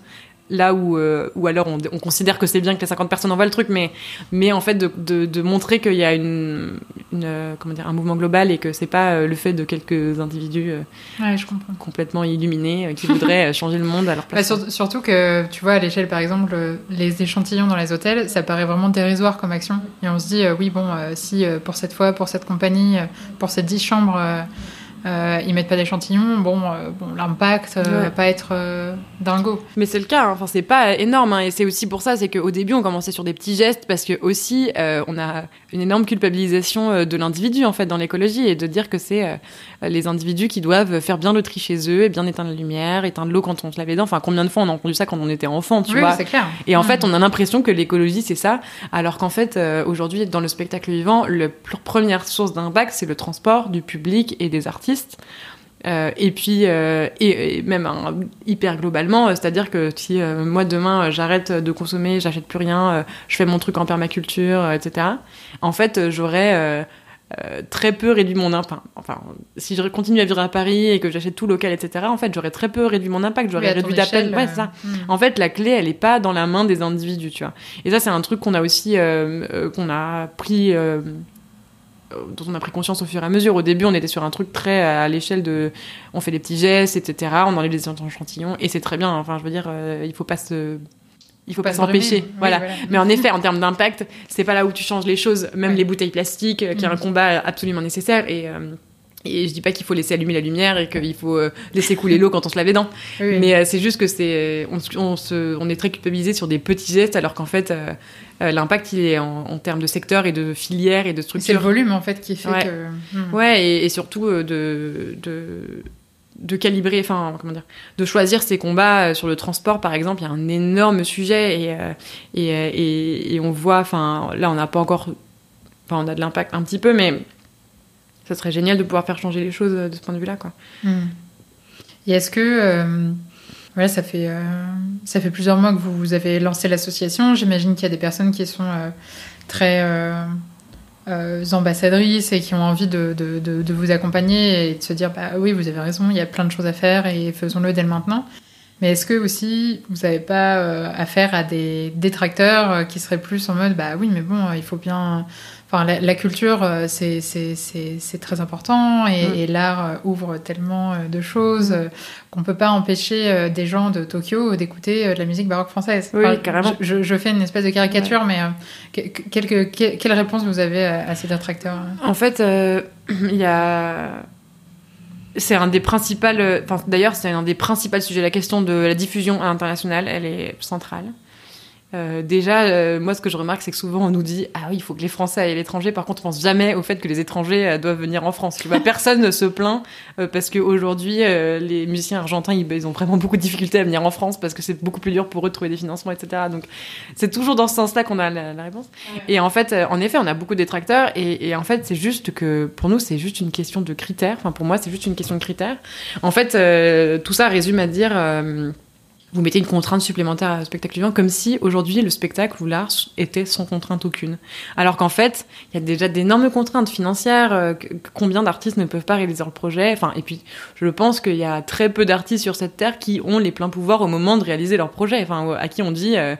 là où euh, ou alors on, on, considère que c'est bien que les 50 personnes envoient le truc mais mais en fait de, de, de montrer qu'il y a une, une, euh, comment dire un mouvement global et que c'est pas euh, le fait de quelques individus ouais, je comprends. complètement illuminés qui voudraient changer le monde à leur place. Bah, surtout que tu vois à l'échelle par exemple les échantillons dans les hôtels ça paraît vraiment dérisoire comme action et on se dit oui bon si pour cette fois pour cette compagnie pour ces 10 chambres euh, ils mettent pas d'échantillons, bon, euh, bon l'impact euh, va pas être euh, dingo. Mais c'est le cas, hein. enfin c'est pas énorme, hein. et c'est aussi pour ça, c'est qu'au début on commençait sur des petits gestes parce que aussi on a une énorme culpabilisation de l'individu en fait dans l'écologie et de dire que c'est les individus qui doivent faire bien le tri chez eux et bien éteindre la lumière, éteindre l'eau quand on se lave les dents. Enfin combien de fois on a entendu ça quand on était enfant, tu oui, vois? c'est clair. Et en fait on a l'impression que l'écologie c'est ça, alors qu'en fait aujourd'hui dans le spectacle vivant, la première source d'impact c'est le transport du public et des artistes euh, et puis, euh, et, même hein, hyper globalement, euh, c'est-à-dire que si moi demain j'arrête de consommer, j'achète plus rien, je fais mon truc en permaculture, etc. En fait, j'aurais très peu réduit mon impact. Enfin, si je continue à vivre à Paris et que j'achète tout local, etc. En fait, j'aurais très peu réduit mon impact. J'aurais réduit d'appel. Ouais, ça. Hmm. En fait, la clé, elle est pas dans la main des individus, tu vois. Et ça, c'est un truc qu'on a aussi, qu'on a pris dont on a pris conscience au fur et à mesure. Au début, on était sur un truc très à l'échelle de, on fait des petits gestes, etc. On enlève des échantillons et c'est très bien. Enfin, je veux dire, euh, il faut pas se il faut Pas pas se s'empêcher. Oui, voilà. voilà. Mais en effet, en termes d'impact, c'est pas là où tu changes les choses. Même Ouais. les bouteilles plastiques, euh, qui est un Mhm. combat absolument nécessaire. Et, euh, et je dis pas qu'il faut laisser allumer la lumière et qu'il faut euh, laisser couler l'eau quand on se lave les dents. Oui. Mais euh, c'est juste que c'est, on, se- on, se- on est très culpabilisé sur des petits gestes, alors qu'en fait, euh, l'impact il est en, en termes de secteur et de filière et de c'est le structure. volume en fait qui fait Ouais. que. Hmm. Ouais, et, et surtout de, de, de calibrer, enfin, comment dire, de choisir ses combats sur le transport, par exemple. Il y a un énorme sujet et, et, et, et on voit, enfin, là, on n'a pas encore, enfin, on a de l'impact un petit peu, mais ça serait génial de pouvoir faire changer les choses euh, de ce point de vue-là, quoi. Hmm. Et est-ce que euh, voilà, ça fait euh, ça fait plusieurs mois que vous, vous avez lancé l'association. J'imagine qu'il y a des personnes qui sont euh, très euh, euh, ambassadrices et qui ont envie de, de, de- vous accompagner et de se dire bah oui vous avez raison, il y a plein de choses à faire et faisons-le dès maintenant. Mais est-ce que aussi vous n'avez pas euh, affaire à des détracteurs euh, qui seraient plus en mode bah oui mais bon euh, il faut bien Enfin, la, la culture, euh, c'est très important et, Mm. et l'art euh, ouvre tellement euh, de choses qu'on peut pas empêcher des gens de Tokyo d'écouter de la musique baroque française. Oui, carrément. Je, fais une espèce de caricature, mais euh, quelques- que- quelle réponse vous avez à, à ces détracteurs En fait, euh, [clears throat] il y a. C'est un des principaux. Enfin, d'ailleurs, c'est un des principaux sujets. La question de la diffusion à l'international, elle est centrale. Euh, déjà, euh, moi, ce que je remarque, c'est que souvent on nous dit ah oui, il faut que les Français aillent à l'étranger. Par contre, on pense jamais au fait que les étrangers euh, doivent venir en France. Tu vois, personne ne se plaint euh, parce qu'aujourd'hui, euh, les musiciens argentins, ils, ils ont vraiment beaucoup de difficultés à venir en France parce que c'est beaucoup plus dur pour eux de trouver des financements, etc. Donc, c'est toujours dans ce sens-là qu'on a la, la réponse. Et en fait, euh, en effet, on a beaucoup de détracteurs. Et, et en fait, c'est juste que pour nous, c'est juste une question de critères. Enfin, pour moi, c'est juste une question de critères. En fait, euh, tout ça résume à dire. Vous mettez une contrainte supplémentaire au spectacle vivant, comme si aujourd'hui le spectacle ou l'art était sans contrainte aucune. Alors qu'en fait, il y a déjà d'énormes contraintes financières. euh, combien d'artistes ne peuvent pas réaliser leur projet Enfin, et puis, je pense qu'il y a très peu d'artistes sur cette terre qui ont les pleins pouvoirs au moment de réaliser leur projet. Enfin, à qui on dit euh,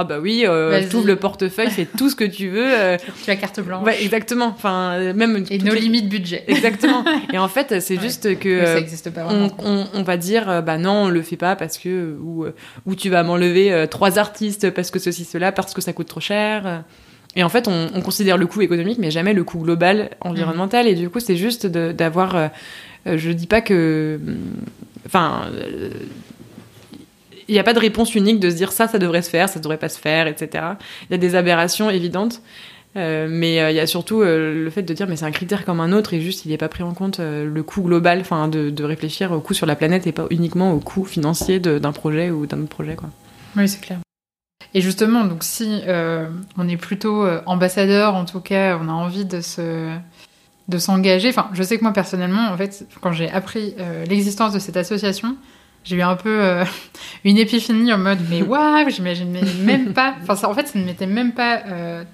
ah bah oui, euh, le portefeuille, fais tout ce que tu veux. euh, [laughs] Tu as carte blanche Ouais, exactement. Enfin, euh, même et nos les- limites budget. Exactement. [laughs] Et en fait, c'est Ouais. juste que ça euh, pas on, on- on va dire bah non, on le fait pas parce que ou ou tu vas m'enlever trois artistes parce que ceci cela parce que ça coûte trop cher. Et en fait, on, on considère le coût économique, mais jamais le coût global environnemental. Et du coup, c'est juste d'avoir. euh, je dis pas que. hum, Enfin. Il n'y a pas de réponse unique de se dire ça, ça devrait se faire, ça devrait pas se faire, etc. Il y a des aberrations évidentes. Euh, mais euh, il y a surtout euh, le fait de dire mais c'est un critère comme un autre et juste il n'est pas pris en compte le coût global, enfin de, de réfléchir au coût sur la planète et pas uniquement au coût financier d'un projet ou d'un autre projet quoi. Oui, c'est clair. Et justement, donc si on est plutôt ambassadeur, en tout cas, on a envie de se de s'engager. Enfin, je sais que moi personnellement, en fait, quand j'ai appris l'existence de cette association, j'ai eu un peu euh, [laughs] une épiphanie en mode mais waouh, j'imaginais même [laughs] pas. Enfin, ça, en fait, ça ne m'était même pas. euh,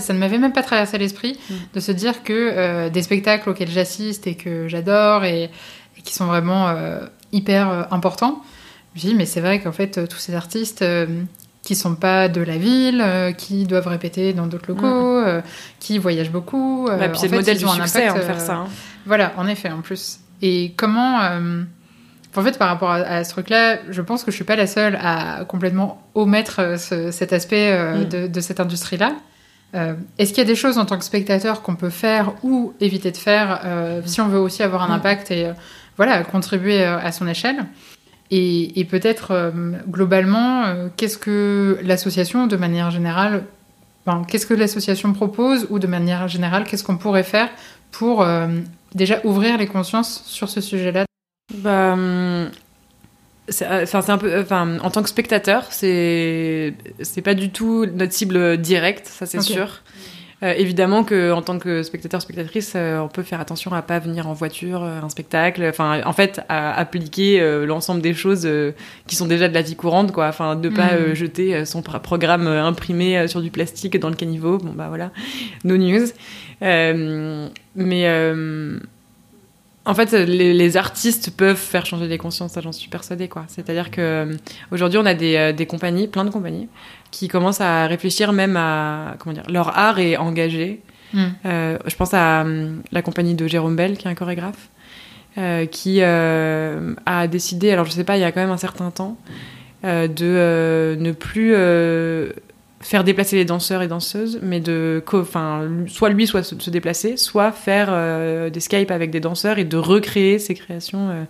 ça ne m'avait même pas traversé l'esprit Mm. de se dire que euh, des spectacles auxquels j'assiste et que j'adore et, et qui sont vraiment euh, hyper importants, je me suis dit, mais c'est vrai qu'en fait, tous ces artistes qui sont pas de la ville, qui doivent répéter dans d'autres locaux, euh, qui voyagent beaucoup. Bah, puis c'est le fait, modèle du ont un succès impact, en faire euh, ça. hein. Voilà, en effet, en plus. Et comment. En fait, par rapport à, à ce truc-là, je pense que je suis pas la seule à complètement omettre euh, ce- cet aspect euh, Mm. de, de cette industrie-là. Euh, Est-ce qu'il y a des choses en tant que spectateur qu'on peut faire ou éviter de faire euh, si on veut aussi avoir un Mm. impact et voilà contribuer à son échelle? Et, et peut-être globalement, qu'est-ce que l'association, de manière générale, enfin, qu'est-ce que l'association propose ou de manière générale, qu'est-ce qu'on pourrait faire pour déjà ouvrir les consciences sur ce sujet-là? Bah, hum, c'est euh, c'est un peu, enfin, en tant que spectateur, c'est c'est pas du tout notre cible directe, ça c'est sûr. Euh, évidemment que en tant que spectateur spectatrice, euh, on peut faire attention à pas venir en voiture, euh, un spectacle. Enfin, en fait, à appliquer euh, l'ensemble des choses euh, qui sont déjà de la vie courante, quoi. Enfin, de pas euh, jeter euh, son pro- programme euh, imprimé euh, sur du plastique dans le caniveau. Bon bah voilà, no news. Euh, mais euh, en fait, les, les artistes peuvent faire changer les consciences, ça j'en suis persuadée, quoi. C'est-à-dire que euh, aujourd'hui, on a des, euh, des compagnies, plein de compagnies, qui commencent à réfléchir même à comment dire, leur art est engagé. Mm. Euh, je pense à hum, la compagnie de Jérôme Bell, qui est un chorégraphe, euh, qui euh, a décidé, alors je sais pas, il y a quand même un certain temps, de ne plus faire déplacer les danseurs et danseuses, mais de, enfin, soit lui, soit se, se déplacer, soit faire euh, des Skype avec des danseurs et de recréer ses créations. euh.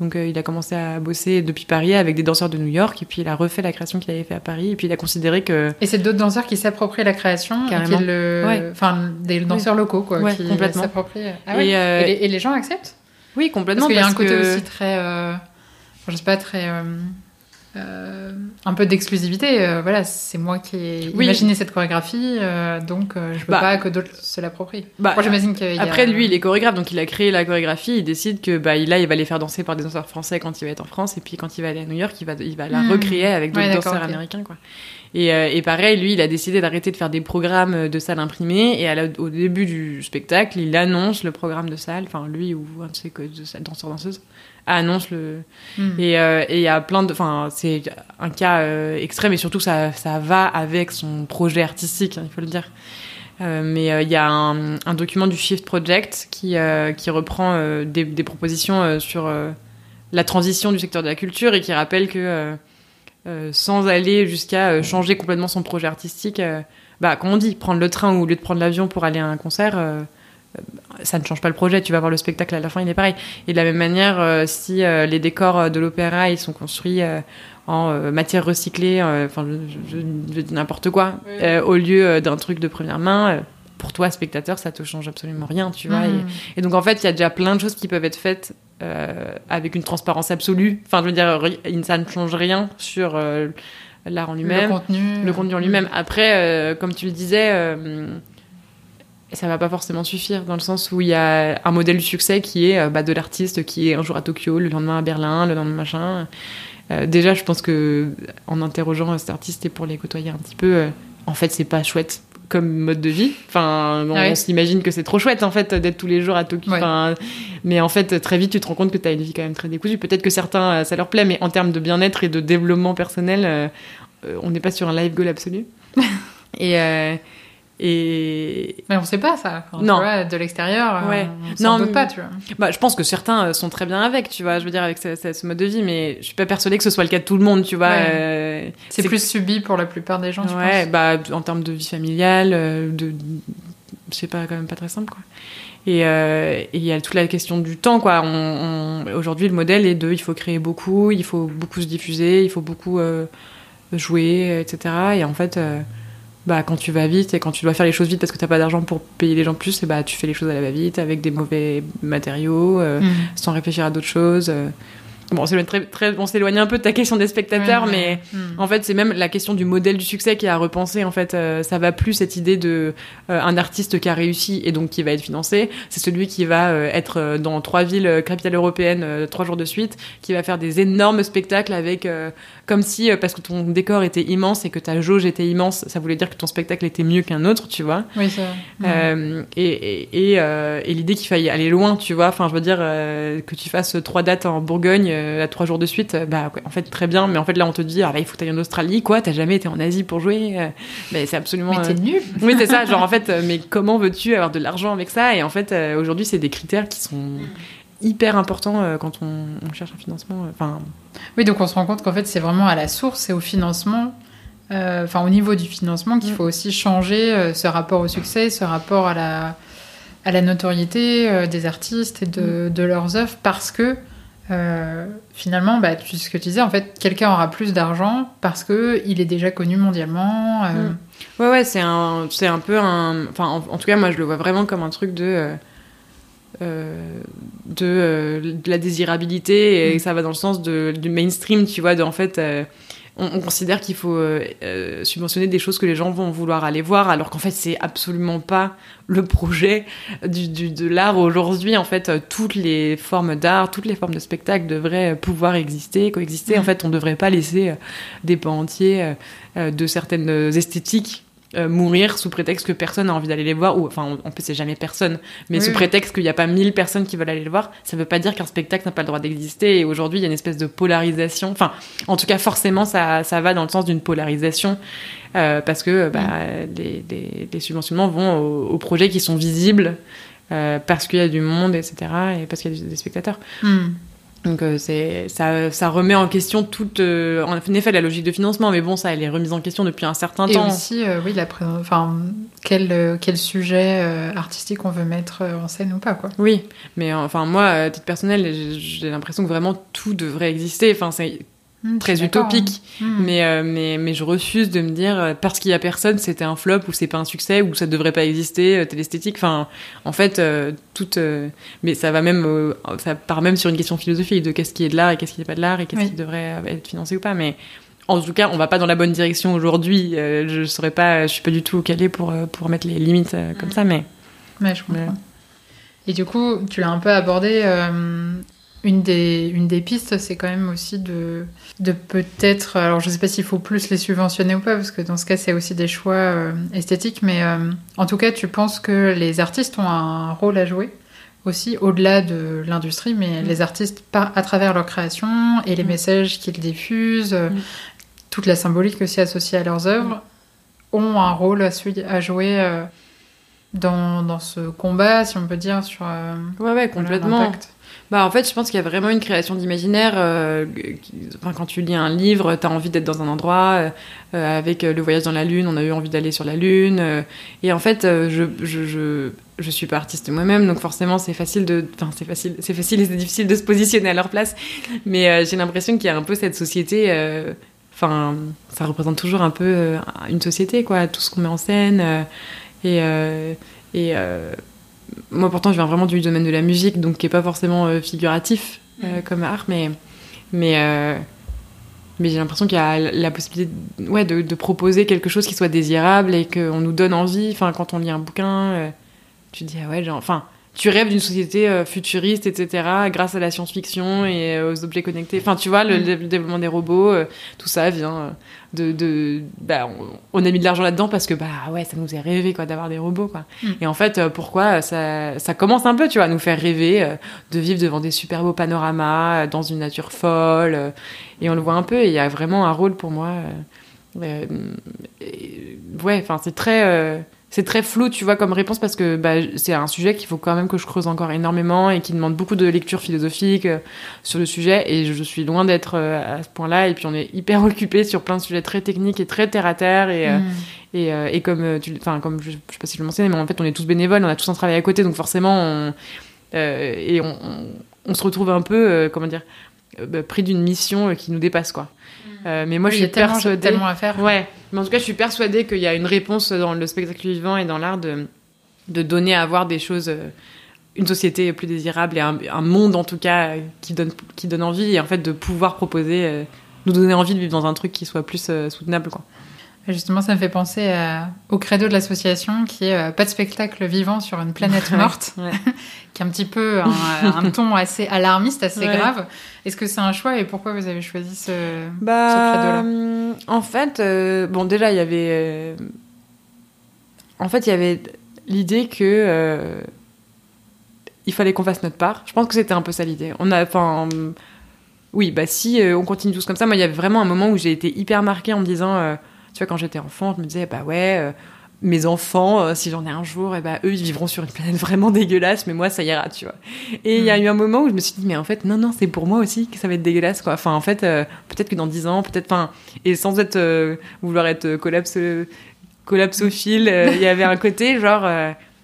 Donc, euh, il a commencé à bosser depuis Paris avec des danseurs de New York, et puis il a refait la création qu'il avait fait à Paris, et puis il a considéré que Et c'est d'autres danseurs qui s'approprient la création, qui le... Ouais. enfin des danseurs locaux quoi, Ouais, qui complètement. s'approprient. Ah Et, les, et les gens acceptent? oui, Parce complètement, qu'il y a un côté que- aussi très, enfin, je sais pas très, euh, un peu d'exclusivité. euh, voilà, c'est moi qui ai Oui. imaginé cette chorégraphie, euh, donc je veux Bah, pas que d'autres se l'approprient. Bah, j'imagine a- Après, lui, il est chorégraphe, donc il a créé la chorégraphie. Il décide que bah, là, il va les faire danser par des danseurs français quand il va être en France, et puis quand il va aller à New York, il va, il va la Hmm. recréer avec d'autres Ouais, danseurs américains. Quoi. Et, euh, et pareil, lui, il a décidé d'arrêter de faire des programmes de salle imprimée. Et à la- au début du spectacle, il annonce le programme de salle. Enfin, lui ou un de ses sa- danseurs-danseuses annonce le. Hmm. Et euh, et il y a plein de. Enfin, c'est un cas euh, extrême, et surtout, ça, ça va avec son projet artistique, hein, il faut le dire. Euh, mais euh, il y a un, un document du Shift Project qui, euh, qui reprend euh, des, des propositions euh, sur euh, la transition du secteur de la culture et qui rappelle que euh, euh, sans aller jusqu'à euh, changer complètement son projet artistique, euh, bah, comme on dit, prendre le train au lieu de prendre l'avion pour aller à un concert, euh, euh, ça ne change pas le projet. Tu vas voir le spectacle à la fin, il est pareil. Et de la même manière, euh, si euh, les décors de l'opéra ils sont construits euh, en euh, matière recyclée, euh, enfin, n'importe quoi, Oui. euh, au lieu euh, d'un truc de première main. Euh, pour toi, spectateur, ça te change absolument rien, tu vois. Hmm. Et, et donc, en fait, il y a déjà plein de choses qui peuvent être faites euh, avec une transparence absolue. Enfin, je veux dire, ça ne change rien sur euh, l'art en le lui-même, contenu, le contenu en lui-même. Après, euh, comme tu le disais, euh, ça va pas forcément suffire dans le sens où il y a un modèle du succès qui est euh, bah, de l'artiste qui est un jour à Tokyo, le lendemain à Berlin, le lendemain machin. Euh, déjà, je pense que en interrogeant euh, cet artiste et pour les côtoyer un petit peu, euh, en fait, c'est pas chouette comme mode de vie. Enfin, on, ouais. on s'imagine que c'est trop chouette en fait d'être tous les jours à Tokyo. Ouais. Enfin, mais en fait, très vite, tu te rends compte que tu as une vie quand même très décousue. Peut-être que certains, euh, ça leur plaît, mais en termes de bien-être et de développement personnel, euh, euh, on n'est pas sur un life goal absolu. [laughs] et, euh, et Mais on sait pas ça. Tu Non. vois, de l'extérieur, euh, Ouais. on Non, doute pas, tu vois. bah, je pense que certains euh, sont très bien avec, tu vois, je veux dire, avec ce, ce- ce mode de vie, mais je suis pas persuadée que ce soit le cas de tout le monde, tu vois. Ouais. euh, C'est plus subi pour la plupart des gens, je ouais, bah, en termes de vie familiale, de, sais pas, quand même pas très simple, quoi. Et euh, il y a toute la question du temps, quoi. On, on- Aujourd'hui, le modèle est de, il faut créer beaucoup, il faut beaucoup se diffuser, il faut beaucoup euh, jouer, etc. Et en fait, bah, quand tu vas vite et quand tu dois faire les choses vite parce que t'as pas d'argent pour payer les gens plus, et bah, tu fais les choses à la va-vite avec des mauvais matériaux, euh, Hmm. sans réfléchir à d'autres choses. euh. Bon, on s'éloigne très, très, on s'éloigne un peu de ta question des spectateurs, Ouais, mais. Hmm. en fait, c'est même la question du modèle du succès qui est à repenser. En fait, euh, ça va plus cette idée de euh, un artiste qui a réussi et donc qui va être financé. C'est celui qui va euh, être dans trois villes capitales européennes trois jours de suite, qui va faire des énormes spectacles avec comme si parce que ton décor était immense et que ta jauge était immense, ça voulait dire que ton spectacle était mieux qu'un autre, tu vois. Oui, ça. Et et, et, et l'idée qu'il faille aller loin, tu vois. Enfin, je veux dire que tu fasses trois dates en Bourgogne à trois jours de suite, euh, bah en fait très bien. Mais en fait là, on te dit ah bah il faut que en Australie, quoi. T'as jamais été en Asie pour jouer. euh, mais c'est absolument. Mais t'es euh, nul. Oui, c'est ça. Genre en fait, euh, mais comment veux-tu avoir de l'argent avec ça? Et en fait, euh, aujourd'hui, c'est des critères qui sont hyper importants euh, quand on, on cherche un financement. euh, Enfin, Oui, donc on se rend compte qu'en fait, c'est vraiment à la source et au financement, euh, enfin au niveau du financement, qu'il Mm. faut aussi changer euh, ce rapport au succès, ce rapport à la, à la notoriété euh, des artistes et de, Mm. de leurs œuvres, parce que euh, finalement, bah, tu, ce que tu disais, en fait, quelqu'un aura plus d'argent parce que il est déjà connu mondialement. euh, Mm. Ouais, ouais, c'est un, c'est un peu un. Enfin, en, en tout cas, moi, je le vois vraiment comme un truc de. euh, euh, de, de la désirabilité et Mm. ça va dans le sens de, du mainstream, tu vois, de en fait. On, on considère qu'il faut euh, euh, subventionner des choses que les gens vont vouloir aller voir, alors qu'en fait, c'est absolument pas le projet du, du- de l'art aujourd'hui. En fait, toutes les formes d'art, toutes les formes de spectacle devraient pouvoir exister, coexister. En Mm. fait, on ne devrait pas laisser des pans entiers euh, de certaines esthétiques euh, mourir sous prétexte que personne n'a envie d'aller les voir ou enfin on- plus c'est jamais personne mais Oui, sous prétexte qu'il n'y a pas mille personnes qui veulent aller le voir ça veut pas dire qu'un spectacle n'a pas le droit d'exister et aujourd'hui il y a une espèce de polarisation enfin en tout cas forcément ça, ça va dans le sens d'une polarisation euh, parce que bah, les, les, les subventionnements vont aux, aux projets qui sont visibles euh, parce qu'il y a du monde etc et parce qu'il y a des, spectateurs. Hmm. Donc euh, c'est ça, ça remet en question toute euh, en effet la logique de financement mais bon ça elle est remise en question depuis un certain Et temps. aussi, euh, oui, la enfin, quel, quel sujet artistique on veut mettre en scène ou pas, quoi. Oui, mais enfin moi à titre personnel j'ai- j'ai l'impression que vraiment tout devrait exister. Enfin c'est Hmm, très utopique. hein. Hmm. Mais, euh, mais, mais je refuse de me dire euh, parce qu'il y a personne, c'était un flop ou c'est pas un succès ou ça devrait pas exister, euh, tel esthétique. Enfin, en fait, euh, tout. euh, mais ça va même, ça part même sur une question philosophique de qu'est-ce qui est de l'art et qu'est-ce qui n'est pas de l'art et qu'est-ce Oui. qui devrait être financé ou pas. Mais en tout cas, on va pas dans la bonne direction aujourd'hui. Je saurais pas, je suis pas du tout calée pour pour mettre les limites comme ça. Mais Ouais, je comprends. Ouais. Et du coup, tu l'as un peu abordé. Une, des, une des pistes, c'est quand même aussi de, de peut-être. Alors, je sais pas s'il faut plus les subventionner ou pas, parce que dans ce cas, c'est aussi des choix euh, esthétiques. Mais euh, en tout cas, tu penses que les artistes ont un rôle à jouer aussi, au-delà de l'industrie, mais Mm. les artistes, par, à travers leur création et les Mm. messages qu'ils diffusent, euh, Mm. toute la symbolique aussi associée à leurs œuvres, ont un rôle à, jouer. euh, dans, dans ce combat, si on peut dire, sur euh, ouais, ouais, voilà, complètement. l'impact. Bah en fait, je pense qu'il y a vraiment une création d'imaginaire. euh, quand tu lis un livre, t'as envie d'être dans un endroit. euh, euh, avec le voyage dans la lune, on a eu envie d'aller sur la lune. et en fait, je, je, je, je suis pas artiste moi-même, donc forcément, c'est facile de, facile, c'est facile et c'est difficile de se positionner à leur place. Mais j'ai l'impression qu'il y a un peu cette société. Enfin, ça représente toujours un peu une société, quoi, tout ce qu'on met en scène. et et moi, pourtant, je viens vraiment du domaine de la musique, donc qui est pas forcément euh, figuratif euh, comme art, mais mais euh, mais j'ai l'impression qu'il y a la possibilité, de, ouais, de, de proposer quelque chose qui soit désirable et qu'on nous donne envie. Enfin, quand on lit un bouquin, tu te dis ah ouais, genre, enfin. Tu rêves d'une société euh, futuriste, etc., grâce à la science-fiction et euh, aux objets connectés. Enfin, tu vois, le, Mm. le développement des robots, euh, tout ça vient de, de bah, on, a mis de l'argent là-dedans parce que bah ouais, ça nous est rêvé quoi d'avoir des robots quoi. Mm. Et en fait, pourquoi ça, ça commence un peu, tu vois, à nous faire rêver de vivre devant des super beaux panoramas, dans une nature folle, et on le voit un peu. Et il y a vraiment un rôle pour moi. euh, euh, ouais, enfin c'est très. euh, c'est très flou, tu vois, comme réponse parce que bah, c'est un sujet qu'il faut quand même que je creuse encore énormément et qui demande beaucoup de lecture philosophique euh, sur le sujet. Et je, suis loin d'être euh, à ce point-là. Et puis on est hyper [laughs] occupé sur plein de sujets très techniques et très terre à terre. Et, euh, Mm. et, et comme, tu, enfin, comme je, je sais pas si je le mentionnais, mais en fait, on est tous bénévoles, on a tous un travail à côté, donc forcément, on, euh, et on, on, on se retrouve un peu, euh, comment dire, bah, pris d'une mission qui nous dépasse, quoi. Euh, mais moi, Oui, je suis tellement, persuadée. tellement à faire. Ouais, mais en tout cas, je suis persuadée qu'il y a une réponse dans le spectacle vivant et dans l'art de, de donner à voir des choses, euh, une société plus désirable et un, un monde en tout cas qui donne, qui donne envie et en fait de pouvoir proposer, euh, nous donner envie de vivre dans un truc qui soit plus euh, soutenable, quoi. Justement, ça me fait penser à- au credo de l'association qui est euh, pas de spectacle vivant sur une planète [laughs] morte, ouais. [laughs] qui est un petit peu un, un ton assez alarmiste, assez Ouais. grave. Est-ce que c'est un choix et pourquoi vous avez choisi ce, ce Bah, credo-là hum, en fait, euh, bon, déjà, il y avait. euh, en fait, il y avait l'idée que. euh, il fallait qu'on fasse notre part. Je pense que c'était un peu ça l'idée. On a. Enfin. hum, Oui, bah si euh, on continue tous comme ça, moi il y avait vraiment un moment où j'ai été hyper marquée en me disant, euh, tu vois, quand j'étais enfant, je me disais, bah ouais, euh, mes enfants, euh, si j'en ai un jour, et bah eux ils vivront sur une planète [laughs] vraiment dégueulasse, mais moi ça ira, tu vois. Et il y a eu un moment où je me suis dit, mais en fait, non, non, c'est pour moi aussi que ça va être dégueulasse, quoi. Enfin, en fait, euh, peut-être que dans 10 ans, peut-être, enfin, et sans être, vouloir être collapse, collapsophile, il y avait un côté genre,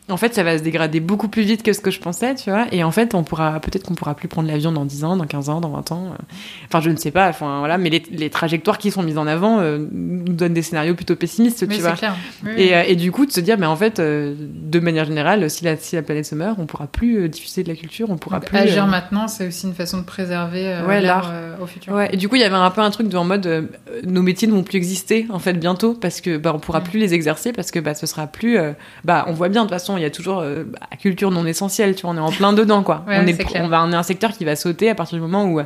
en fait, ça va se dégrader beaucoup plus vite que ce que je pensais, tu vois. Et en fait, on pourra, peut-être qu'on pourra plus prendre l'avion dans 10 ans, dans 15 ans, dans 20 ans. euh. Enfin, je ne sais pas, enfin, voilà, mais les, les trajectoires qui sont mises en avant euh, nous donnent des scénarios plutôt pessimistes, Mais tu vois. clair. Oui, Et, euh, et du coup, de se dire, mais en fait, euh, de manière générale, si la, si la planète se meurt, on pourra plus diffuser de la culture, on pourra Donc, plus. agir maintenant, c'est aussi une façon de préserver Ouais, l'art au futur. Ouais, et du coup, il y avait un peu un truc de en mode nos métiers ne vont plus exister en fait bientôt parce que bah on pourra Mm. plus les exercer parce que bah ce sera plus bah on voit bien de toute façon, il y a toujours euh, bah, culture non essentielle, tu vois, on est en plein dedans quoi. Ouais, on est, on va on est un secteur qui va sauter à partir du moment où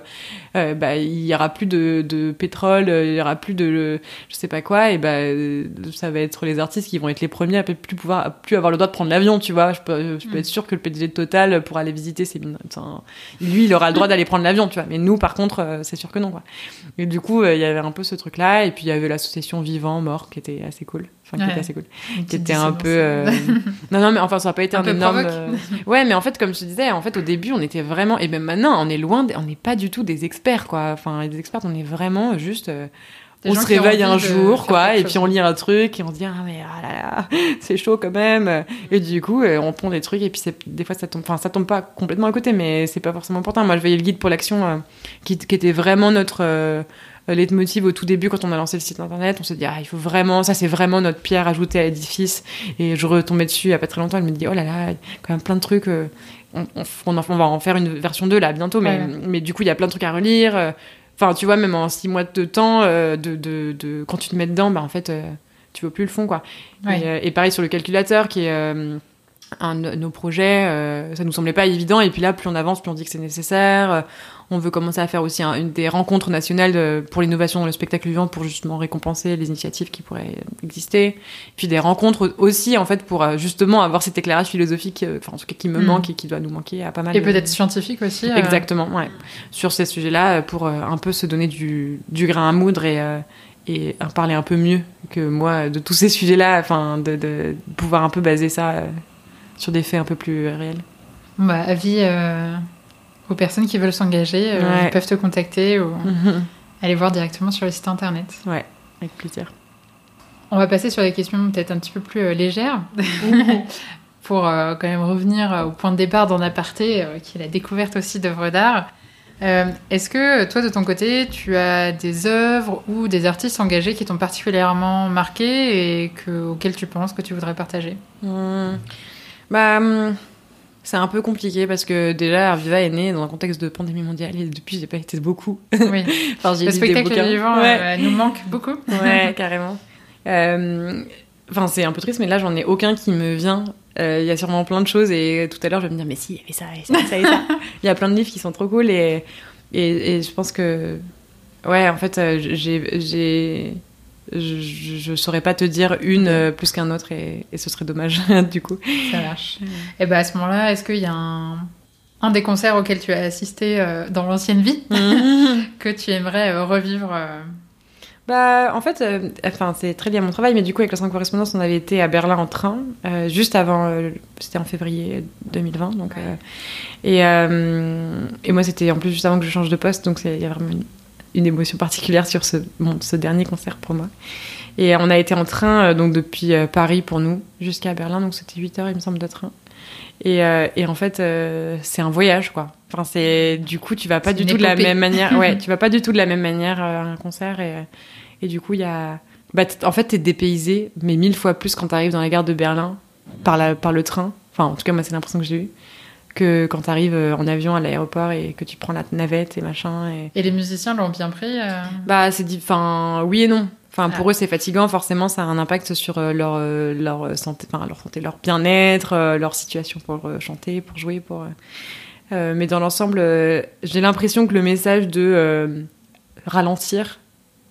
euh, bah il y aura plus de, de pétrole, euh, il y aura plus de je sais pas quoi et bah euh, ça va être les artistes qui vont être les premiers à plus pouvoir à plus avoir le droit de prendre l'avion, tu vois. Je peux, je peux Mm. être sûr que le PDG de Total pour aller visiter ses mines, lui il aura le droit [laughs] d'aller prendre l'avion, tu vois. Mais nous par contre, euh, c'est sûr que non quoi. Et du coup, il y avait un peu ce truc-là, et puis il y avait l'association Vivant Mort qui était assez cool. Enfin qui était assez cool, qui était un peu. euh, [laughs] non, non, mais enfin ça n'a pas été Un un, énorme. euh, Ouais, mais en fait comme je te disais, en fait au début on était vraiment et même maintenant on est loin, on n'est pas du tout des experts quoi. Enfin des experts, on est vraiment juste. euh, on se réveille un jour, quoi, et puis on lit un truc, et on se dit, ah, mais ah là là, [laughs] c'est chaud quand même. Et du coup, on pond des trucs, et puis des fois, ça tombe, enfin, ça tombe pas complètement à côté, mais c'est pas forcément important. Moi, je voyais le guide pour l'action, qui, qui était vraiment notre leitmotiv au tout début, quand on a lancé le site internet. On s'est dit, ah, il faut vraiment, ça, c'est vraiment notre pierre ajoutée à l'édifice. Et je retombais dessus il y a pas très longtemps, elle me dit, oh là là, il y a quand même plein de trucs. euh, on, on, on en- on va en faire une version 2 là bientôt, mais, Ouais. mais du coup, il y a plein de trucs à relire. euh, Enfin, tu vois, même en six mois de temps, euh, de, de, de- quand tu te mets dedans, bah, en fait, euh, tu vois plus le fond, quoi. Ouais. Et, euh, et pareil sur le calculateur, qui est euh, un de nos projets, euh, ça nous semblait pas évident. Et puis là, plus on avance, plus on dit que c'est nécessaire. Euh, on veut commencer à faire aussi un- une des rencontres nationales de- pour l'innovation dans le spectacle vivant, pour justement récompenser les initiatives qui pourraient exister. Puis des rencontres aussi, en fait, pour euh, justement avoir cet éclairage philosophique, euh, enfin, en tout cas, qui me Mm. manque et qui doit nous manquer à pas mal Et de- peut-être scientifique aussi. euh, Exactement, ouais. Sur ces sujets-là, euh, pour euh, un peu se donner du, du grain à moudre et, euh, et euh, parler un peu mieux que moi de tous ces sujets-là, enfin, de, de pouvoir un peu baser ça euh, sur des faits un peu plus euh, réels. Bah, avis euh, aux personnes qui veulent s'engager, euh, Ouais. peuvent te contacter ou Mhm. aller voir directement sur le site internet. Ouais, avec plaisir. On va passer sur des questions peut-être un petit peu plus euh, légères. [laughs] Pour euh, quand même revenir au point de départ d'en aparté, euh, qui est la découverte aussi d'œuvres d'art. Euh, Est-ce que toi, de ton côté, tu as des œuvres ou des artistes engagés qui t'ont particulièrement marqué et que, auxquels tu penses que tu voudrais partager? Hmm. Bah, hum, c'est un peu compliqué parce que déjà, Arviva est né dans un contexte de pandémie mondiale et depuis, j'ai pas été beaucoup. Oui. [laughs] enfin, j'ai Le des spectacle vivant Ouais. euh, nous manque beaucoup. [laughs] Ouais, carrément. Euh, Enfin, c'est un peu triste, mais là, j'en ai aucun qui me vient. Euh, Il y a sûrement plein de choses, et tout à l'heure, je vais me dire, mais si, il y avait ça, et ça, et ça, et [laughs] ça. Il y a plein de livres qui sont trop cool, et, et, et je pense que. Ouais, en fait, j'ai. Je, je saurais pas te dire une euh, plus qu'un autre, et, et ce serait dommage, [laughs] du coup. Ça marche. Et ben à ce moment-là, est-ce qu'il y a un, un des concerts auxquels tu as assisté euh, dans l'ancienne vie [laughs] [laughs] que tu aimerais euh, revivre Bah, en fait, enfin, c'est très lié à mon travail, mais du coup, avec la 5 correspondance, on avait été à Berlin en train, juste avant, c'était en février 2020, donc, Ouais. et, et moi, c'était en plus juste avant que je change de poste, donc c'est- il y a vraiment une, une émotion particulière sur ce, bon, ce dernier concert pour moi. Et on a été en train, euh, donc depuis euh, Paris pour nous, jusqu'à Berlin, donc c'était 8 heures, il me semble, de train. Et, euh, et en fait, euh, c'est un voyage, quoi. Enfin, c'est du coup, tu vas pas du tout de la même manière. [laughs] Ouais, tu vas pas du tout de la même manière à un concert. Et, et du coup, il y a. Bah, en fait, t'es dépaysé, mais mille fois plus quand t'arrives dans la gare de Berlin par, la, par le train. Enfin, en tout cas, moi, c'est l'impression que j'ai eue. Que quand t'arrives euh, en avion à l'aéroport et que tu prends la navette et machin. Et... Et les musiciens l'ont bien pris euh, Bah, c'est dit. Enfin, oui et non. Enfin, pour Ah. eux, c'est fatigant. Forcément, ça a un impact sur euh, leur, leur santé, enfin, leur santé, leur bien-être, leur situation pour chanter, pour jouer, pour. euh, mais dans l'ensemble, euh, j'ai l'impression que le message de ralentir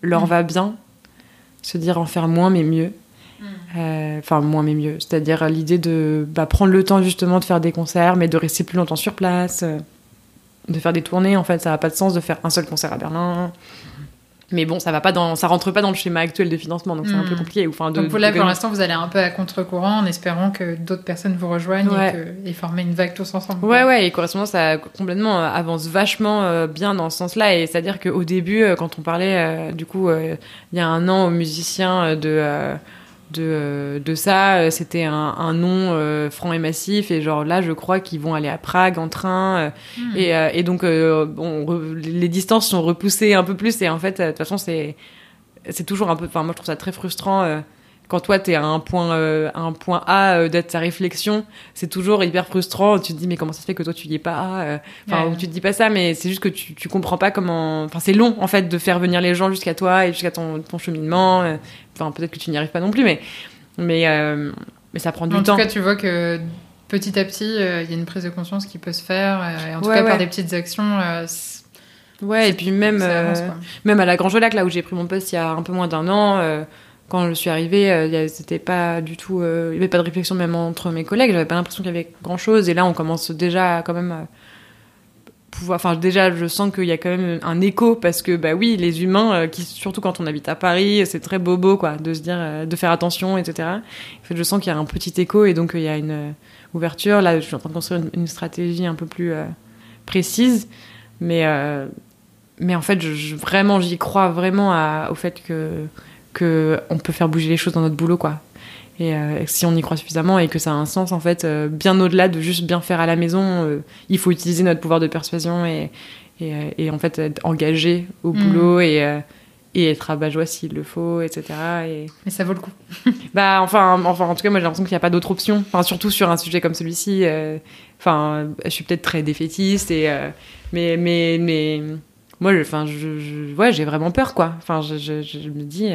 leur Mm. va bien, se dire en faire moins mais mieux. Mm. Euh, Enfin, moins mais mieux. C'est-à-dire l'idée de bah, prendre le temps justement de faire des concerts, mais de rester plus longtemps sur place, euh, de faire des tournées. En fait, ça n'a pas de sens de faire un seul concert à Berlin. Mais bon, ça va pas dans, ça rentre pas dans le schéma actuel de financement, donc c'est un Mm. peu compliqué. Ou, Enfin, de, Donc là, de- pour l'instant, vous allez un peu à contre-courant en espérant que d'autres personnes vous rejoignent Ouais. et, que- et former une vague tous ensemble. Ouais, ouais, et correspondance, ça complètement euh, avance vachement euh, bien dans ce sens-là. Et c'est-à-dire qu'au début, euh, quand on parlait, euh, du coup, euh, il y a un an aux musiciens euh, de, euh, de, euh, de ça, euh, c'était un, un nom euh, franc et massif. Et genre là, je crois qu'ils vont aller à Prague en train. euh, Mm. et, euh, et donc, euh, re- les distances sont repoussées un peu plus. Et en fait, de toute façon, c'est c'est toujours un peu. Enfin, moi, je trouve ça très frustrant. Euh, quand toi, t'es à un point, euh, à un point A euh, d'être ta réflexion, c'est toujours hyper frustrant. Tu te dis, mais comment ça se fait que toi, tu y es pas euh, Enfin, Ouais. ou tu te dis pas ça, mais c'est juste que tu, tu comprends pas comment. Enfin, c'est long, en fait, de faire venir les gens jusqu'à toi et jusqu'à ton, ton cheminement. euh. Enfin, peut-être que tu n'y arrives pas non plus, mais. Mais, euh, mais ça prend du En temps. tout cas, tu vois que petit à petit, euh, il y a une prise de conscience qui peut se faire. euh, et en tout Ouais, cas, par des petites actions, euh, ouais, et puis même. avance, euh. Même à la Grange Lac, là où j'ai pris mon poste il y a un peu moins d'un an, euh, quand je suis arrivée, euh, c'était pas du tout. euh, il y avait pas de réflexion même entre mes collègues. J'avais pas l'impression qu'il y avait grand chose. Et là, on commence déjà à quand même. euh, pouvoir. Enfin, déjà, je sens qu'il y a quand même un écho parce que, bah oui, les humains, surtout quand on habite à Paris, c'est très bobo, quoi, de se dire, de faire attention, etc. En fait, je sens qu'il y a un petit écho et donc il y a une ouverture. Là, je suis en train de construire une, une stratégie un peu plus précise, mais, mais en fait, vraiment, j'y crois vraiment au fait que, que on peut faire bouger les choses dans notre boulot, quoi. Et euh, si on y croit suffisamment et que ça a un sens, en fait, euh, bien au-delà de juste bien faire à la maison, euh, il faut utiliser notre pouvoir de persuasion et, et, et en fait être engagé au Mm. boulot et, et être rabat-joie s'il le faut, etc. Et... Mais ça vaut le coup. [laughs] Bah, enfin, enfin, en tout cas, moi j'ai l'impression qu'il n'y a pas d'autre option. Enfin, surtout sur un sujet comme celui-ci. Enfin, je suis peut-être très défaitiste et mais mais mais moi, je- enfin, je, je- ouais, j'ai vraiment peur, quoi. Enfin, je, je, je me dis.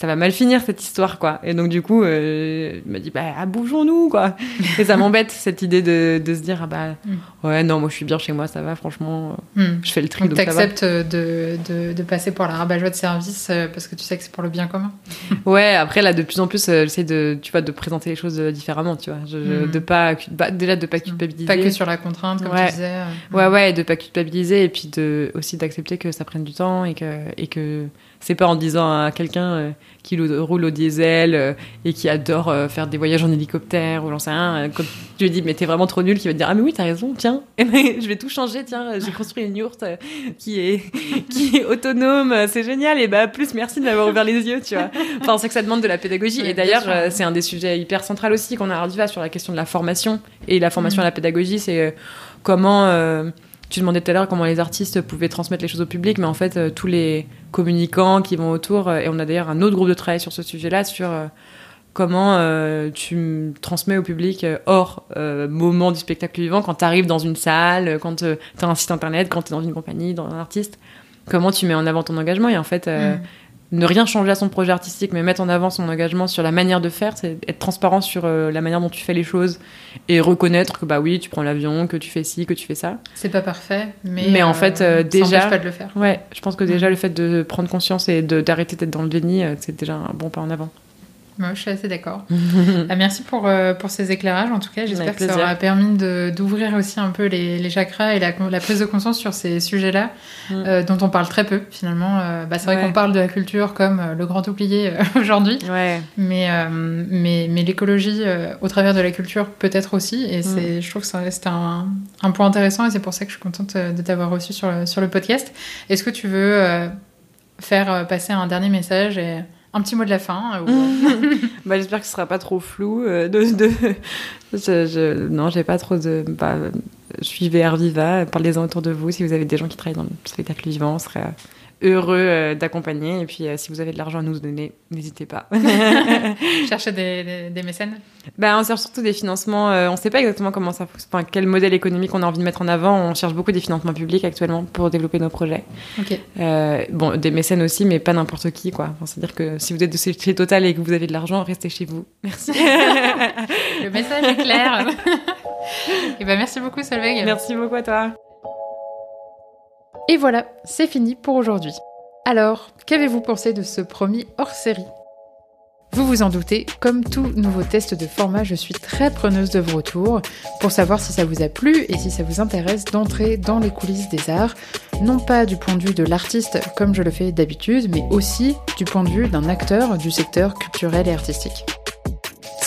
Euh, ça va mal finir cette histoire quoi et donc du coup euh, il m'a dit bah ah, bougeons-nous quoi [laughs] et ça m'embête cette idée de, de se dire ah bah Mm. ouais non moi je suis bien chez moi ça va franchement Hmm. je fais le tri Donc, donc, t'acceptes de, de, de passer pour la rabat-joie de service euh, parce que tu sais que c'est pour le bien commun. [laughs] Ouais, après là de plus en plus euh, j'essaie de tu vois de présenter les choses euh, différemment, tu vois, je, Mm. de pas bah, déjà de pas culpabiliser. Pas que sur la contrainte, comme Ouais. tu disais. euh. Ouais ouais, de pas culpabiliser et puis de aussi d'accepter que ça prenne du temps et que et que c'est pas en disant à quelqu'un euh, qui roule au diesel euh, et qui adore euh, faire des voyages en hélicoptère ou j'en sais rien, quand tu lui dis mais t'es vraiment trop nul, qui va te dire ah mais oui t'as raison, tiens, [laughs] ben, je vais tout changer, tiens, j'ai construit une yourte qui est [laughs] qui est autonome, c'est génial. Et bah plus merci de m'avoir ouvert les yeux, tu vois. Enfin c'est que ça demande de la pédagogie. Oui, et d'ailleurs c'est un des sujets hyper central aussi qu'on a à sur la question de la formation et la formation à la pédagogie, c'est comment euh, tu demandais tout à l'heure comment les artistes pouvaient transmettre les choses au public, mais en fait, euh, tous les communicants qui vont autour, euh, et on a d'ailleurs un autre groupe de travail sur ce sujet-là, sur euh, comment euh, tu transmets au public hors moment du spectacle vivant, quand tu arrives dans une salle, quand tu as un site internet, quand tu es dans une compagnie, dans un artiste, comment tu mets en avant ton engagement, et en fait... Hmm. Ne rien changer à son projet artistique, mais mettre en avant son engagement sur la manière de faire, c'est être transparent sur euh, la manière dont tu fais les choses et reconnaître que bah oui, tu prends l'avion, que tu fais ci, que tu fais ça. C'est pas parfait, mais, Mais en fait, euh, ça déjà- pas de le faire. Ouais, je pense que déjà le fait de prendre conscience et de- d'arrêter d'être dans le déni, euh, c'est déjà un bon pas en avant. Moi, je suis assez d'accord. [laughs] Ah, merci pour, euh, pour ces éclairages. En tout cas, j'espère que ça aura permis d'ouvrir aussi un peu les, les chakras et la, la prise de conscience sur ces sujets-là, Mm. euh, dont on parle très peu finalement. Euh, bah, c'est vrai Ouais. qu'on parle de la culture comme le grand oublié [laughs] aujourd'hui, Ouais, mais, mais, mais l'écologie au travers de la culture peut-être aussi. Mm. Et c'est, je trouve que ça reste un, un point intéressant et c'est pour ça que je suis contente de t'avoir reçu sur le, sur le podcast. Est-ce que tu veux faire passer un dernier message et un petit mot de la fin euh, [laughs] bah, j'espère que ce sera pas trop flou. euh, de, de... Je- Non, j'ai pas trop de. Bah, suivez Art Viva, parlez-en autour de vous. Si vous avez des gens qui travaillent dans le spectacle vivant, on serait euh, heureux euh, d'accompagner. Et puis, euh, si vous avez de l'argent à nous donner, n'hésitez pas. [laughs] chercher des, des- des mécènes? Bah, on cherche surtout des financements. on ne sait pas exactement comment ça, enfin, quel modèle économique on a envie de mettre en avant. On cherche beaucoup des financements publics actuellement pour développer nos projets. Euh, bon, des mécènes aussi, mais pas n'importe qui, quoi. Enfin, C'est-à-dire que si vous êtes de chez Total et que vous avez de l'argent, restez chez vous. Merci. [laughs] Le message est clair. [laughs] Et ben merci beaucoup Solveig. Merci beaucoup à toi. Et voilà, c'est fini pour aujourd'hui. Alors, qu'avez-vous pensé de ce premier hors-série? Vous vous en doutez, comme tout nouveau test de format, je suis très preneuse de vos retours pour savoir si ça vous a plu et si ça vous intéresse d'entrer dans les coulisses des arts, non pas du point de vue de l'artiste comme je le fais d'habitude, mais aussi du point de vue d'un acteur du secteur culturel et artistique.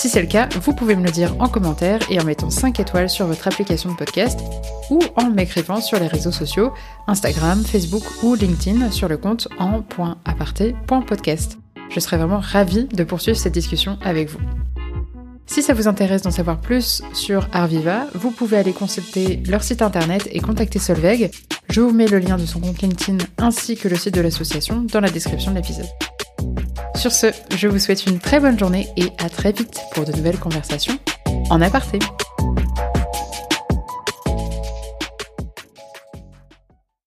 Si c'est le cas, vous pouvez me le dire en commentaire et en mettant 5 étoiles sur votre application de podcast ou en m'écrivant sur les réseaux sociaux Instagram, Facebook ou LinkedIn sur le compte en .aparté.podcast. Je serais vraiment ravie de poursuivre cette discussion avec vous. Si ça vous intéresse d'en savoir plus sur Arviva, vous pouvez aller consulter leur site internet et contacter Solveig. Je vous mets le lien de son compte LinkedIn ainsi que le site de l'association dans la description de l'épisode. Sur ce, je vous souhaite une très bonne journée et à très vite pour de nouvelles conversations en aparté.